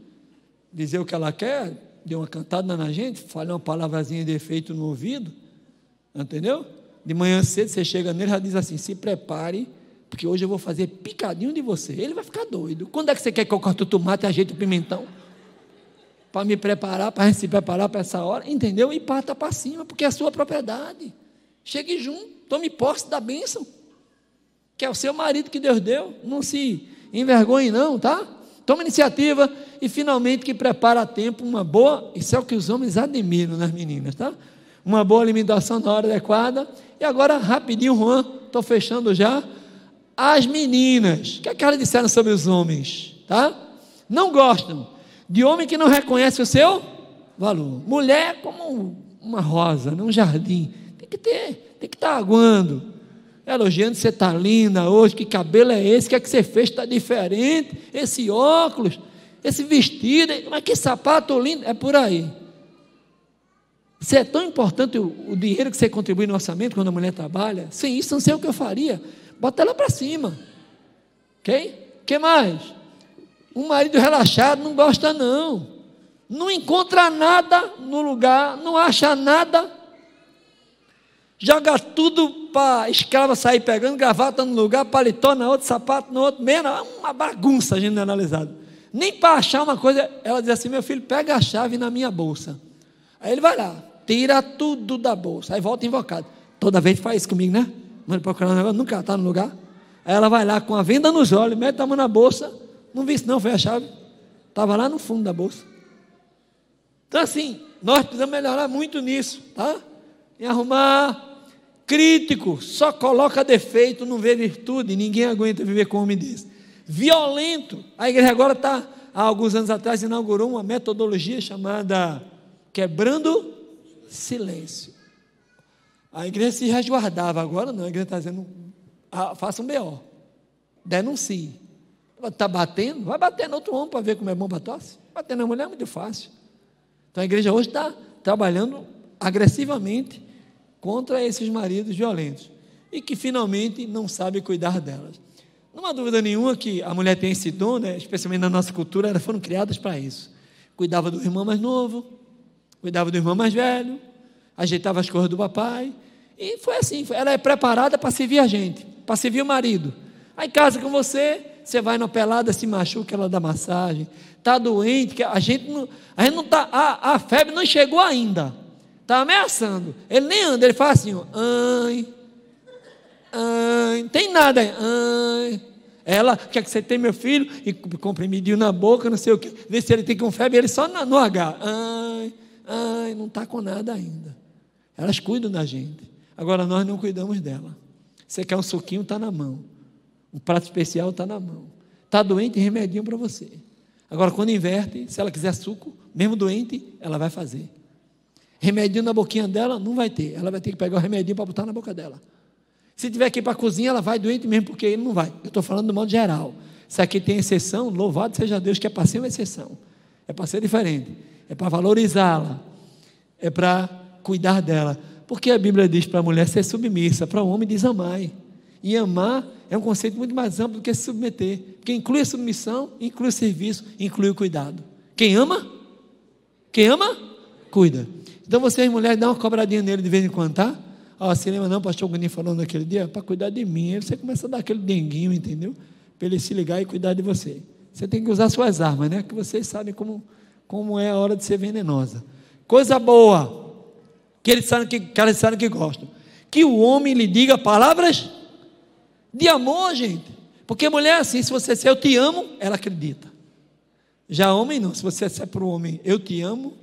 dizer o que ela quer, deu uma cantada na gente, fale uma palavrazinha de efeito no ouvido, entendeu? De manhã cedo você chega nele e diz assim: se prepare, porque hoje eu vou fazer picadinho de você. Ele vai ficar doido. Quando é que você quer que eu corte o tomate e ajeite o pimentão? Para me preparar, para se preparar para essa hora, entendeu? E parta para cima, porque é sua propriedade. Chegue junto, tome posse da bênção, que é o seu marido que Deus deu. Não se envergonhe, não, tá? Toma iniciativa e finalmente que prepara a tempo uma boa, isso é o que os homens admiram nas meninas, tá? Uma boa alimentação na hora adequada. E agora, rapidinho, Juan, estou fechando já. As meninas, o que, é que elas disseram sobre os homens? Tá? Não gostam de homem que não reconhece o seu valor. Mulher como uma rosa, um jardim. Tem que ter, tem que estar tá aguando elogiando, você está linda hoje, que cabelo é esse, o que é que você fez, está diferente, esse óculos, esse vestido, mas que sapato lindo, é por aí. Se é tão importante o, o, dinheiro que você contribui no orçamento quando a mulher trabalha, sem isso não sei o que eu faria, bota ela para cima, ok? que mais? Um marido relaxado não gosta não, não encontra nada no lugar, não acha nada joga tudo para escrava sair pegando, gravata no lugar, paletó na outra, sapato no outro, meia, uma bagunça generalizada. Nem para achar uma coisa, ela diz assim: meu filho, pega a chave na minha bolsa. Aí ele vai lá, tira tudo da bolsa, aí volta invocado. Toda vez faz isso comigo, né? Manda procurar um negócio, nunca está no lugar. Aí ela vai lá com a venda nos olhos, mete a mão na bolsa, não vi isso não, foi a chave. Estava lá no fundo da bolsa. Então assim, nós precisamos melhorar muito nisso, tá? Em arrumar Crítico, só coloca defeito, não vê virtude, ninguém aguenta viver com um homem desse. Violento, a igreja agora está, há alguns anos atrás, inaugurou uma metodologia chamada Quebrando Silêncio. A igreja se resguardava, agora não, a igreja está dizendo, ah, faça um BO, denuncie. Está batendo? Vai bater no outro homem para ver como é bom para tosse. Bater na mulher é muito fácil. Então a igreja hoje está trabalhando agressivamente contra esses maridos violentos e que finalmente não sabe cuidar delas. Não há dúvida nenhuma que a mulher tem esse dom, né? especialmente na nossa cultura, elas foram criadas para isso. Cuidava do irmão mais novo, cuidava do irmão mais velho, ajeitava as coisas do papai, e foi assim, ela é preparada para servir a gente, para servir o marido. Aí casa com você, você vai na pelada, se machuca, ela dá massagem, está doente, que a gente não, a gente não tá, a, a febre não chegou ainda, Está ameaçando. Ele nem anda, ele faz assim, ai, ai, tem nada ai. Ela quer que você tenha meu filho e comprimidinho na boca, não sei o que. Vê se ele tem com febre, ele só no H. Ai, ai, não está com nada ainda. Elas cuidam da gente. Agora nós não cuidamos dela. Você quer um suquinho, está na mão. Um prato especial está na mão. Está doente, remedinho para você. Agora, quando inverte, se ela quiser suco, mesmo doente, ela vai fazer. Remedinho na boquinha dela, não vai ter. Ela vai ter que pegar o remedinho para botar na boca dela. Se tiver que ir para a cozinha, ela vai doente mesmo, porque ele não vai. Eu estou falando do modo geral. Se aqui tem exceção, louvado seja Deus que é para ser uma exceção. É para ser diferente. É para valorizá-la. É para cuidar dela. Porque a Bíblia diz para a mulher ser submissa, para o homem diz amar. E amar é um conceito muito mais amplo do que se submeter. Porque inclui a submissão, inclui o serviço, inclui o cuidado. Quem ama? Quem ama? Cuida. Então vocês, mulheres, dão uma cobradinha nele de vez em quando, tá? Ó, se lembra não, o pastor Guninho falou naquele dia, para cuidar de mim. Aí você começa a dar aquele denguinho, entendeu? para ele se ligar e cuidar de você. Você tem que usar suas armas, né? Que vocês sabem como, como é a hora de ser venenosa. Coisa boa, que eles sabem que, que eles sabem que gostam. Que o homem lhe diga palavras de amor, gente. Porque mulher é assim, se você disser eu te amo, ela acredita. Já homem não, se você disser para o homem eu te amo,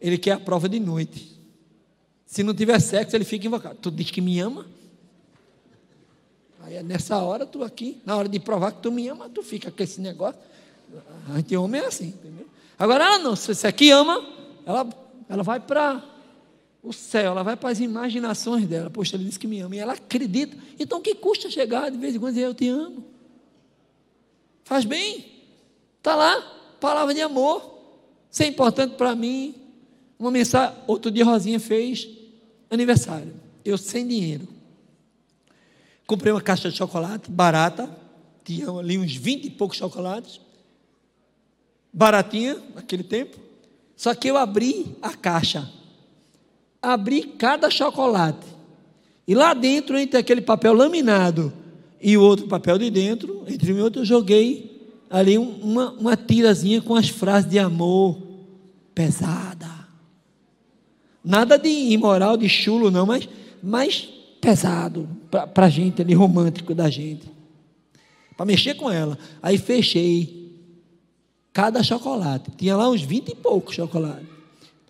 ele quer a prova de noite. Se não tiver sexo, ele fica invocado. Tu diz que me ama? Aí é nessa hora, tu aqui, na hora de provar que tu me ama, tu fica com esse negócio. A gente homem é assim, entendeu? Agora ela não, se aqui ama, ela, ela vai para o céu, ela vai para as imaginações dela. Poxa, ele disse que me ama, e ela acredita. Então, que custa chegar de vez em quando e dizer eu te amo? Faz bem, está lá, palavra de amor. Isso é importante para mim. Uma mensagem, outro dia Rosinha fez aniversário, eu sem dinheiro. Comprei uma caixa de chocolate barata, tinha ali uns 20 e poucos chocolates, baratinha naquele tempo. Só que eu abri a caixa, abri cada chocolate, e lá dentro, entre aquele papel laminado e o outro papel de dentro, entre um e outro, eu joguei ali uma, uma tirazinha com as frases de amor pesada. Nada de imoral, de chulo, não, mas, mas pesado para a gente ali, romântico da gente. Para mexer com ela. Aí fechei cada chocolate. Tinha lá uns 20 e poucos chocolates.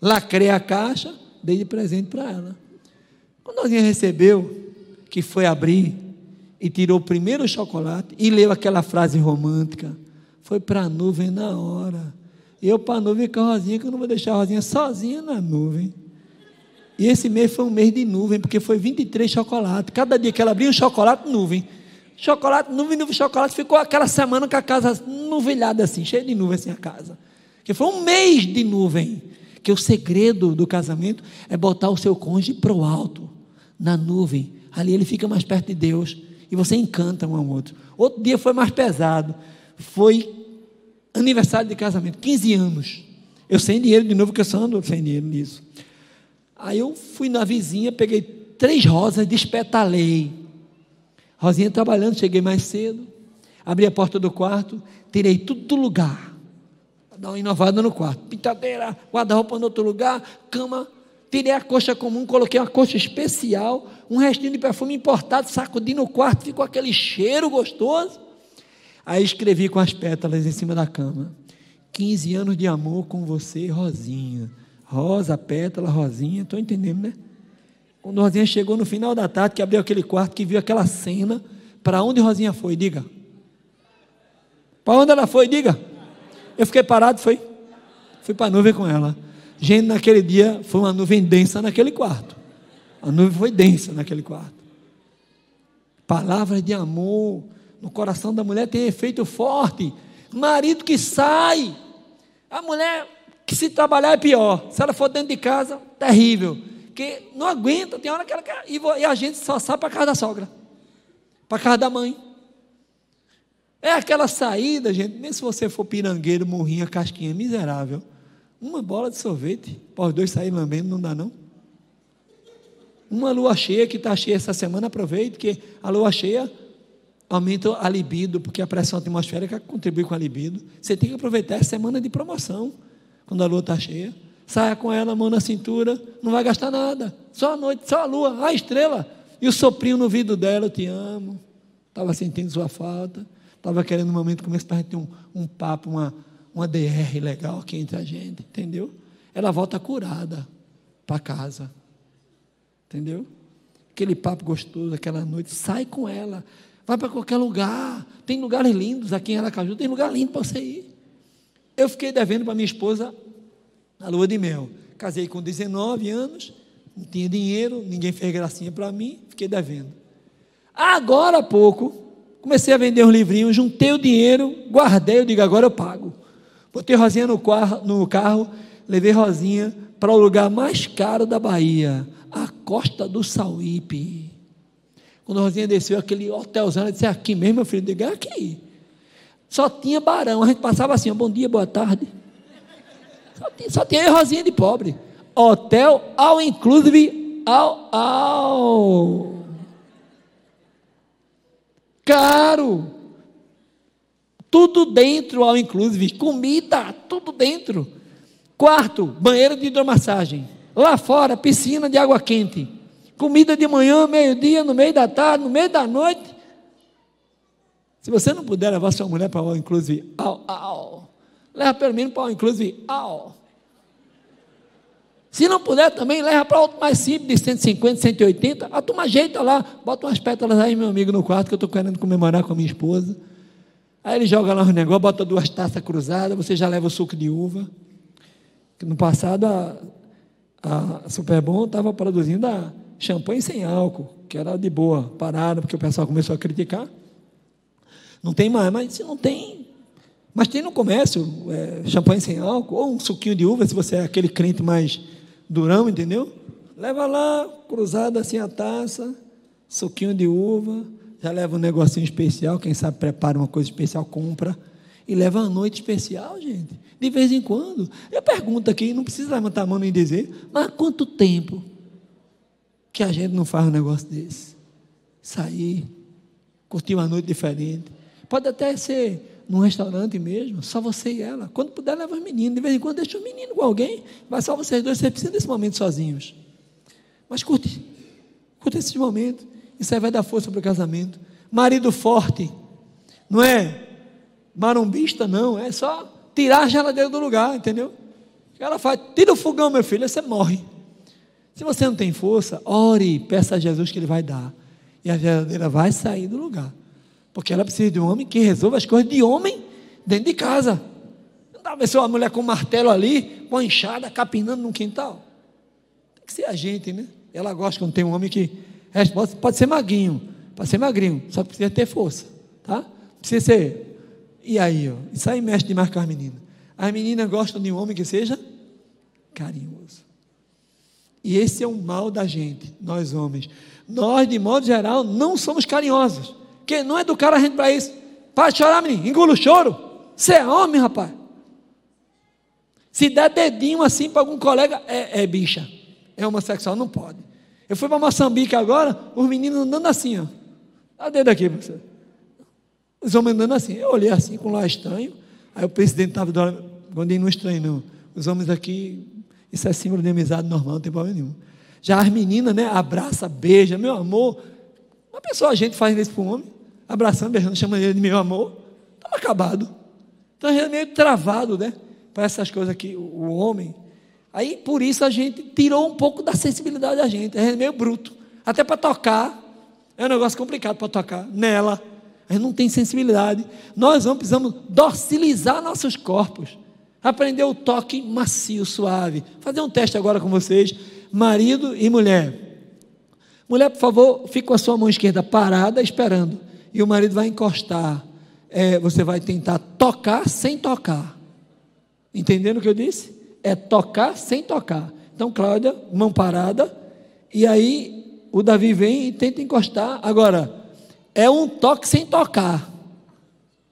Lacrei a caixa, dei de presente para ela. Quando a recebeu, que foi abrir e tirou o primeiro chocolate e leu aquela frase romântica, foi para a nuvem na hora. Eu para a nuvem com a Rosinha, que eu não vou deixar a Rosinha sozinha na nuvem. E esse mês foi um mês de nuvem, porque foi 23 chocolates. Cada dia que ela abria um chocolate, nuvem. Chocolate, nuvem, nuvem, chocolate. Ficou aquela semana com a casa nuvilhada assim, cheia de nuvem assim a casa. Que foi um mês de nuvem. Que o segredo do casamento é botar o seu cônjuge para o alto, na nuvem. Ali ele fica mais perto de Deus. E você encanta um ao outro. Outro dia foi mais pesado. Foi aniversário de casamento, 15 anos. Eu sem dinheiro de novo, porque eu só ando sem dinheiro nisso. Aí eu fui na vizinha, peguei três rosas, despetalei. Rosinha trabalhando, cheguei mais cedo, abri a porta do quarto, tirei tudo do lugar. Dar uma inovada no quarto. Pintadeira, guarda-roupa no outro lugar, cama. Tirei a coxa comum, coloquei uma coxa especial, um restinho de perfume importado, sacudi no quarto, ficou aquele cheiro gostoso. Aí escrevi com as pétalas em cima da cama. 15 anos de amor com você, Rosinha. Rosa, pétala, Rosinha, estou entendendo, né? Quando Rosinha chegou no final da tarde, que abriu aquele quarto, que viu aquela cena, para onde Rosinha foi? Diga. Para onde ela foi? Diga. Eu fiquei parado, foi? Fui para a nuvem com ela. Gente, naquele dia foi uma nuvem densa naquele quarto. A nuvem foi densa naquele quarto. Palavras de amor no coração da mulher tem efeito forte. Marido que sai, a mulher que se trabalhar é pior. Se ela for dentro de casa, terrível. Porque não aguenta, tem hora que ela quer. E a gente só sai para casa da sogra, para casa da mãe. É aquela saída, gente, mesmo se você for pirangueiro, morrinha, casquinha, miserável. Uma bola de sorvete, para os dois saírem lambendo, não dá não. Uma lua cheia que está cheia essa semana, aproveite, que a lua cheia aumenta a libido, porque a pressão atmosférica contribui com a libido. Você tem que aproveitar essa semana de promoção quando a lua está cheia. Saia com ela, mão na cintura, não vai gastar nada. Só a noite, só a lua, a estrela. E o soprinho no vidro dela, eu te amo. Estava sentindo sua falta. Estava querendo um momento começar para a gente ter um, um papo, uma, uma DR legal aqui entre a gente, entendeu? Ela volta curada para casa. Entendeu? Aquele papo gostoso, aquela noite, sai com ela. Vai para qualquer lugar. Tem lugares lindos aqui em Aracaju, tem lugar lindo para você ir. Eu fiquei devendo para minha esposa a lua de mel. Casei com 19 anos, não tinha dinheiro, ninguém fez gracinha para mim, fiquei devendo. Agora há pouco, comecei a vender uns livrinhos, juntei o dinheiro, guardei, eu digo, agora eu pago. Botei Rosinha no carro, no carro levei Rosinha para o lugar mais caro da Bahia, a Costa do Sauípe. Quando Rosinha desceu, aquele hotelzão, eu disse, é aqui mesmo, meu filho? Eu digo, é aqui. Só tinha barão. A gente passava assim, bom dia, boa tarde. Só tinha, só rosinha de pobre. Hotel all inclusive ao ao. Caro. tudo dentro ao inclusive, comida, tudo dentro. Quarto, banheiro de hidromassagem. Lá fora, piscina de água quente. Comida de manhã, meio-dia, no meio da tarde, no meio da noite. Se você não puder levar sua mulher para o inclusive, au, au. Leva pelo menos para o inclusive, au. Se não puder também, leva para outro mais simples, de 150, 180. A turma ajeita lá, bota umas pétalas aí, meu amigo, no quarto, que eu estou querendo comemorar com a minha esposa. Aí ele joga lá o negócio, bota duas taças cruzadas, você já leva o suco de uva. No passado, a, a Superbom estava produzindo a champanhe sem álcool, que era de boa, parada, porque o pessoal começou a criticar. Não tem mais, mas se não tem. Mas tem no comércio é, champanhe sem álcool, ou um suquinho de uva, se você é aquele crente mais durão, entendeu? Leva lá, cruzada assim a taça, suquinho de uva, já leva um negocinho especial, quem sabe prepara uma coisa especial, compra, e leva uma noite especial, gente. De vez em quando. Eu pergunto aqui, não precisa levantar a mão nem dizer, mas há quanto tempo que a gente não faz um negócio desse? Sair, curtir uma noite diferente. Pode até ser num restaurante mesmo, só você e ela. Quando puder, leva os meninos. De vez em quando, deixa os meninos com alguém. Vai só vocês dois, você precisa desse momento sozinhos. Mas curte, curte esses momentos. Isso aí vai dar força para o casamento. Marido forte, não é marumbista, não. É só tirar a geladeira do lugar, entendeu? Ela faz, tira o fogão, meu filho, você morre. Se você não tem força, ore, peça a Jesus que Ele vai dar. E a geladeira vai sair do lugar. Porque ela precisa de um homem que resolva as coisas de homem dentro de casa. Não dá ver se uma mulher com um martelo ali, com a enxada, capinando no quintal. Tem que ser a gente, né? Ela gosta quando tem um homem que. Pode, pode ser magrinho, pode ser magrinho, só precisa ter força, tá? Precisa ser. E aí, ó, isso aí mexe demais com as meninas. As meninas gostam de um homem que seja carinhoso. E esse é o mal da gente, nós homens. Nós, de modo geral, não somos carinhosos. Porque não educaram a gente para isso. Para chorar, menino, engula o choro. Você é homem, rapaz. Se der dedinho assim para algum colega, é, é, bicha. É homossexual, não pode. Eu fui para Moçambique agora, os meninos andando assim, ó. Dá dedo aqui, professor. Os homens andando assim. Eu olhei assim com lá estranho. Aí o presidente estava quando ele não estranho, não. Os homens aqui, isso é símbolo de amizade normal, não tem problema nenhum. Já as meninas, né? Abraça, beija, meu amor. Uma pessoa, a gente faz isso para o homem abraçando, beijando, chamando ele de meu amor, estamos acabados. Então é meio travado, né? Para essas coisas aqui, o homem. Aí por isso a gente tirou um pouco da sensibilidade da gente, é meio bruto. Até para tocar, é um negócio complicado para tocar nela. A gente não tem sensibilidade. Nós vamos, precisamos docilizar nossos corpos. Aprender o toque macio, suave. Fazer um teste agora com vocês, marido e mulher. Mulher, por favor, fique com a sua mão esquerda parada, esperando e o marido vai encostar. É, você vai tentar tocar sem tocar. Entendendo o que eu disse? É tocar sem tocar. Então, Cláudia, mão parada, e aí o Davi vem e tenta encostar. Agora, é um toque sem tocar.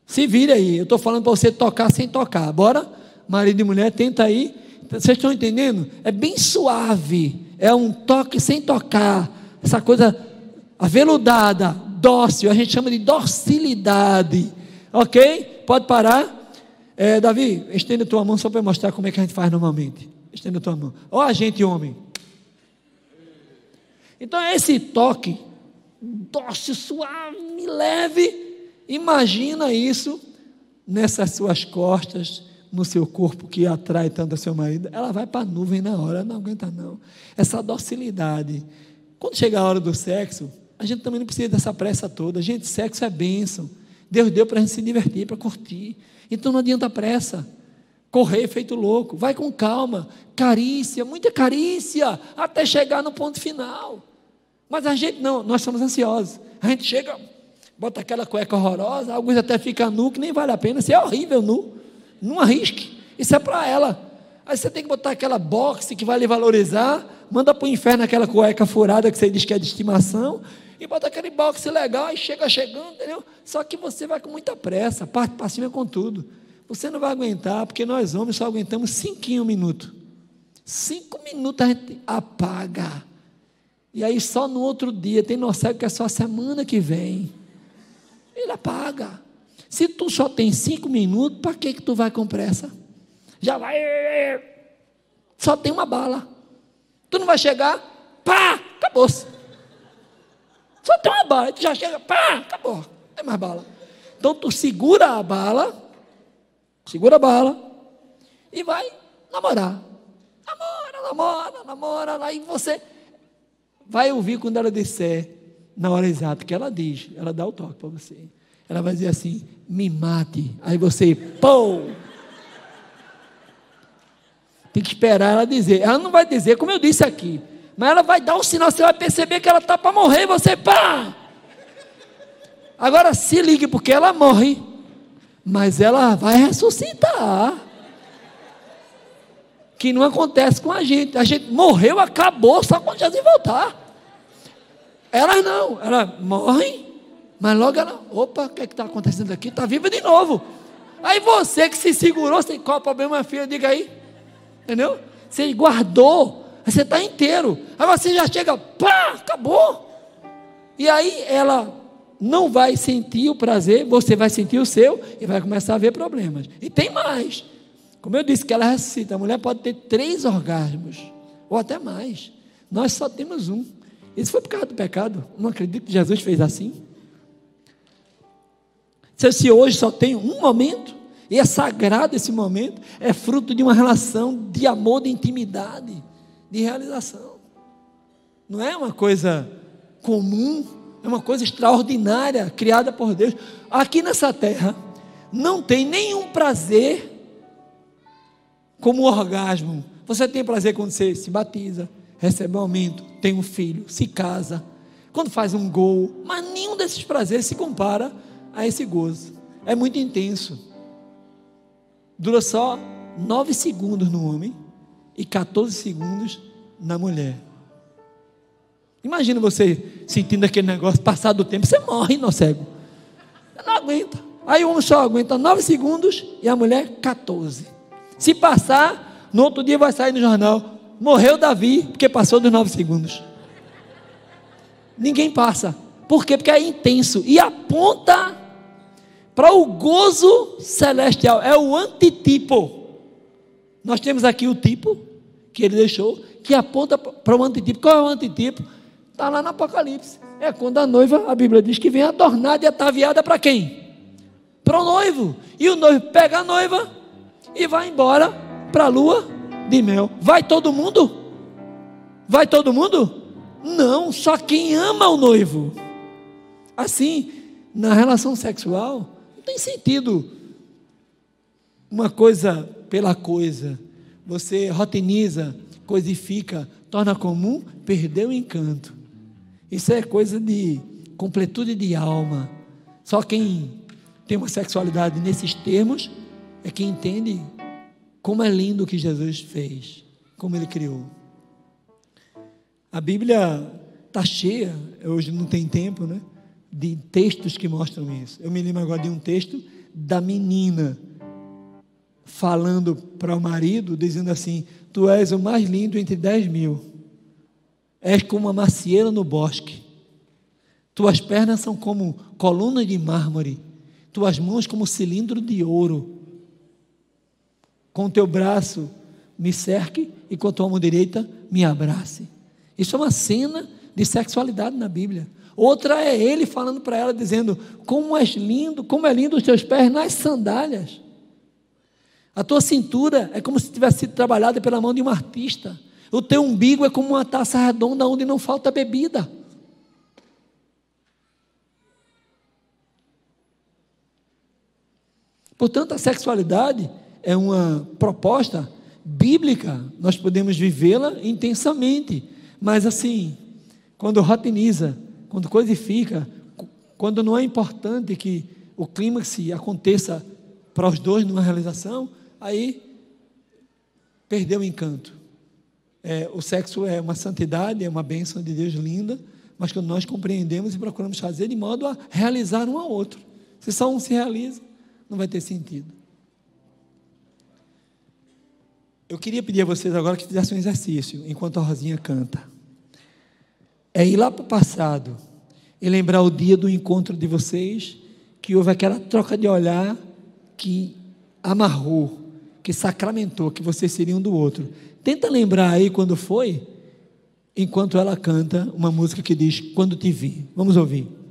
Se vire aí, eu estou falando para você tocar sem tocar. Bora? Marido e mulher, tenta aí. Vocês estão entendendo? É bem suave. É um toque sem tocar. Essa coisa aveludada, dócil, a gente chama de docilidade. Ok? Pode parar? É, Davi, estenda a tua mão só para mostrar como é que a gente faz normalmente. Estenda a tua mão. Ó, a gente, homem. Então, esse toque, dócil, suave, leve, imagina isso nessas suas costas, no seu corpo que atrai tanto a seu marido. Ela vai para a nuvem na hora, não aguenta não. Essa docilidade. Quando chega a hora do sexo, a gente também não precisa dessa pressa toda. Gente, sexo é bênção. Deus deu para a gente se divertir, para curtir. Então não adianta pressa. Correr feito louco. Vai com calma. Carícia, muita carícia, até chegar no ponto final. Mas a gente não, nós somos ansiosos. A gente chega, bota aquela cueca horrorosa, alguns até ficam nu, que nem vale a pena. Isso é horrível nu. Não arrisque. Isso é para ela. Aí você tem que botar aquela boxe que vai lhe valorizar, manda para o inferno aquela cueca furada que você diz que é de estimação, e bota aquele boxe legal e chega chegando, entendeu? Só que você vai com muita pressa, parte para cima com tudo. Você não vai aguentar, porque nós homens só aguentamos cinco minutos. Cinco minutos a gente apaga. E aí só no outro dia, tem noção que é só semana que vem. Ele apaga. Se tu só tem cinco minutos, para que, que tu vai com pressa? Já vai. Só tem uma bala. Tu não vai chegar, pá, acabou-se. Só tem uma bala, tu já chega, pá, acabou, não tem mais bala. Então tu segura a bala, segura a bala e vai namorar. Namora, namora, namora, aí você vai ouvir quando ela disser, na hora exata que ela diz, ela dá o toque para você. Ela vai dizer assim: me mate. Aí você, pô! Tem que esperar ela dizer. Ela não vai dizer, como eu disse aqui, mas ela vai dar um sinal, você vai perceber que ela está para morrer, você, pá! Agora se ligue, porque ela morre, mas ela vai ressuscitar. Que não acontece com a gente. A gente morreu, acabou, só quando Jesus voltar. Elas não, ela morre, mas logo ela, opa, o que é está acontecendo aqui? Está viva de novo. Aí você que se segurou, você, qual problema, filha? Diga aí. Entendeu? Você guardou, você está inteiro. Aí você já chega, pá, acabou. E aí ela não vai sentir o prazer, você vai sentir o seu e vai começar a ver problemas. E tem mais. Como eu disse que ela ressuscita, a mulher pode ter três orgasmos, ou até mais. Nós só temos um. Isso foi por causa do pecado. Não acredito que Jesus fez assim. Se hoje só tem um momento, e é sagrado esse momento, é fruto de uma relação de amor, de intimidade, de realização. Não é uma coisa comum, é uma coisa extraordinária, criada por Deus. Aqui nessa terra, não tem nenhum prazer como orgasmo. Você tem prazer quando você se batiza, recebe um aumento, tem um filho, se casa, quando faz um gol, mas nenhum desses prazeres se compara a esse gozo. É muito intenso. Dura só nove segundos no homem e 14 segundos na mulher. Imagina você sentindo aquele negócio, passado do tempo, você morre, não cego. Você não aguenta. Aí o homem só aguenta nove segundos e a mulher 14. Se passar, no outro dia vai sair no jornal. Morreu Davi, porque passou dos nove segundos. Ninguém passa. Por quê? Porque é intenso. E aponta para o gozo celestial. É o antitipo. Nós temos aqui o tipo que ele deixou, que aponta para o antitipo. Qual é o antitipo? Está lá no Apocalipse. É quando a noiva, a Bíblia diz que vem adornada e ataviada para quem? Para o noivo. E o noivo pega a noiva e vai embora para a lua de mel. Vai todo mundo? Vai todo mundo? Não, só quem ama o noivo. Assim, na relação sexual, não tem sentido uma coisa pela coisa. Você rotiniza, coisifica, torna comum, perdeu o encanto. Isso é coisa de completude de alma. Só quem tem uma sexualidade nesses termos é quem entende como é lindo o que Jesus fez, como ele criou. A Bíblia está cheia, hoje não tem tempo, né? De textos que mostram isso. Eu me lembro agora de um texto da menina falando para o marido, dizendo assim: Tu és o mais lindo entre dez mil, és como uma macieira no bosque, tuas pernas são como colunas de mármore, tuas mãos como cilindro de ouro. Com teu braço me cerque e com a tua mão direita me abrace. Isso é uma cena de sexualidade na Bíblia. Outra é ele falando para ela, dizendo: Como és lindo, como é lindo os teus pés nas sandálias. A tua cintura é como se tivesse sido trabalhada pela mão de um artista. O teu umbigo é como uma taça redonda onde não falta bebida. Portanto, a sexualidade é uma proposta bíblica, nós podemos vivê-la intensamente, mas assim, quando rotiniza, quando codifica, quando não é importante que o clímax aconteça para os dois numa realização, aí perdeu o encanto. É, o sexo é uma santidade, é uma bênção de Deus linda, mas que nós compreendemos e procuramos fazer de modo a realizar um ao outro. Se só um se realiza, não vai ter sentido. Eu queria pedir a vocês agora que fizessem um exercício enquanto a Rosinha canta é ir lá para o passado e lembrar o dia do encontro de vocês que houve aquela troca de olhar que amarrou, que sacramentou que vocês seriam do outro. Tenta lembrar aí quando foi, enquanto ela canta uma música que diz Quando te vi. Vamos ouvir.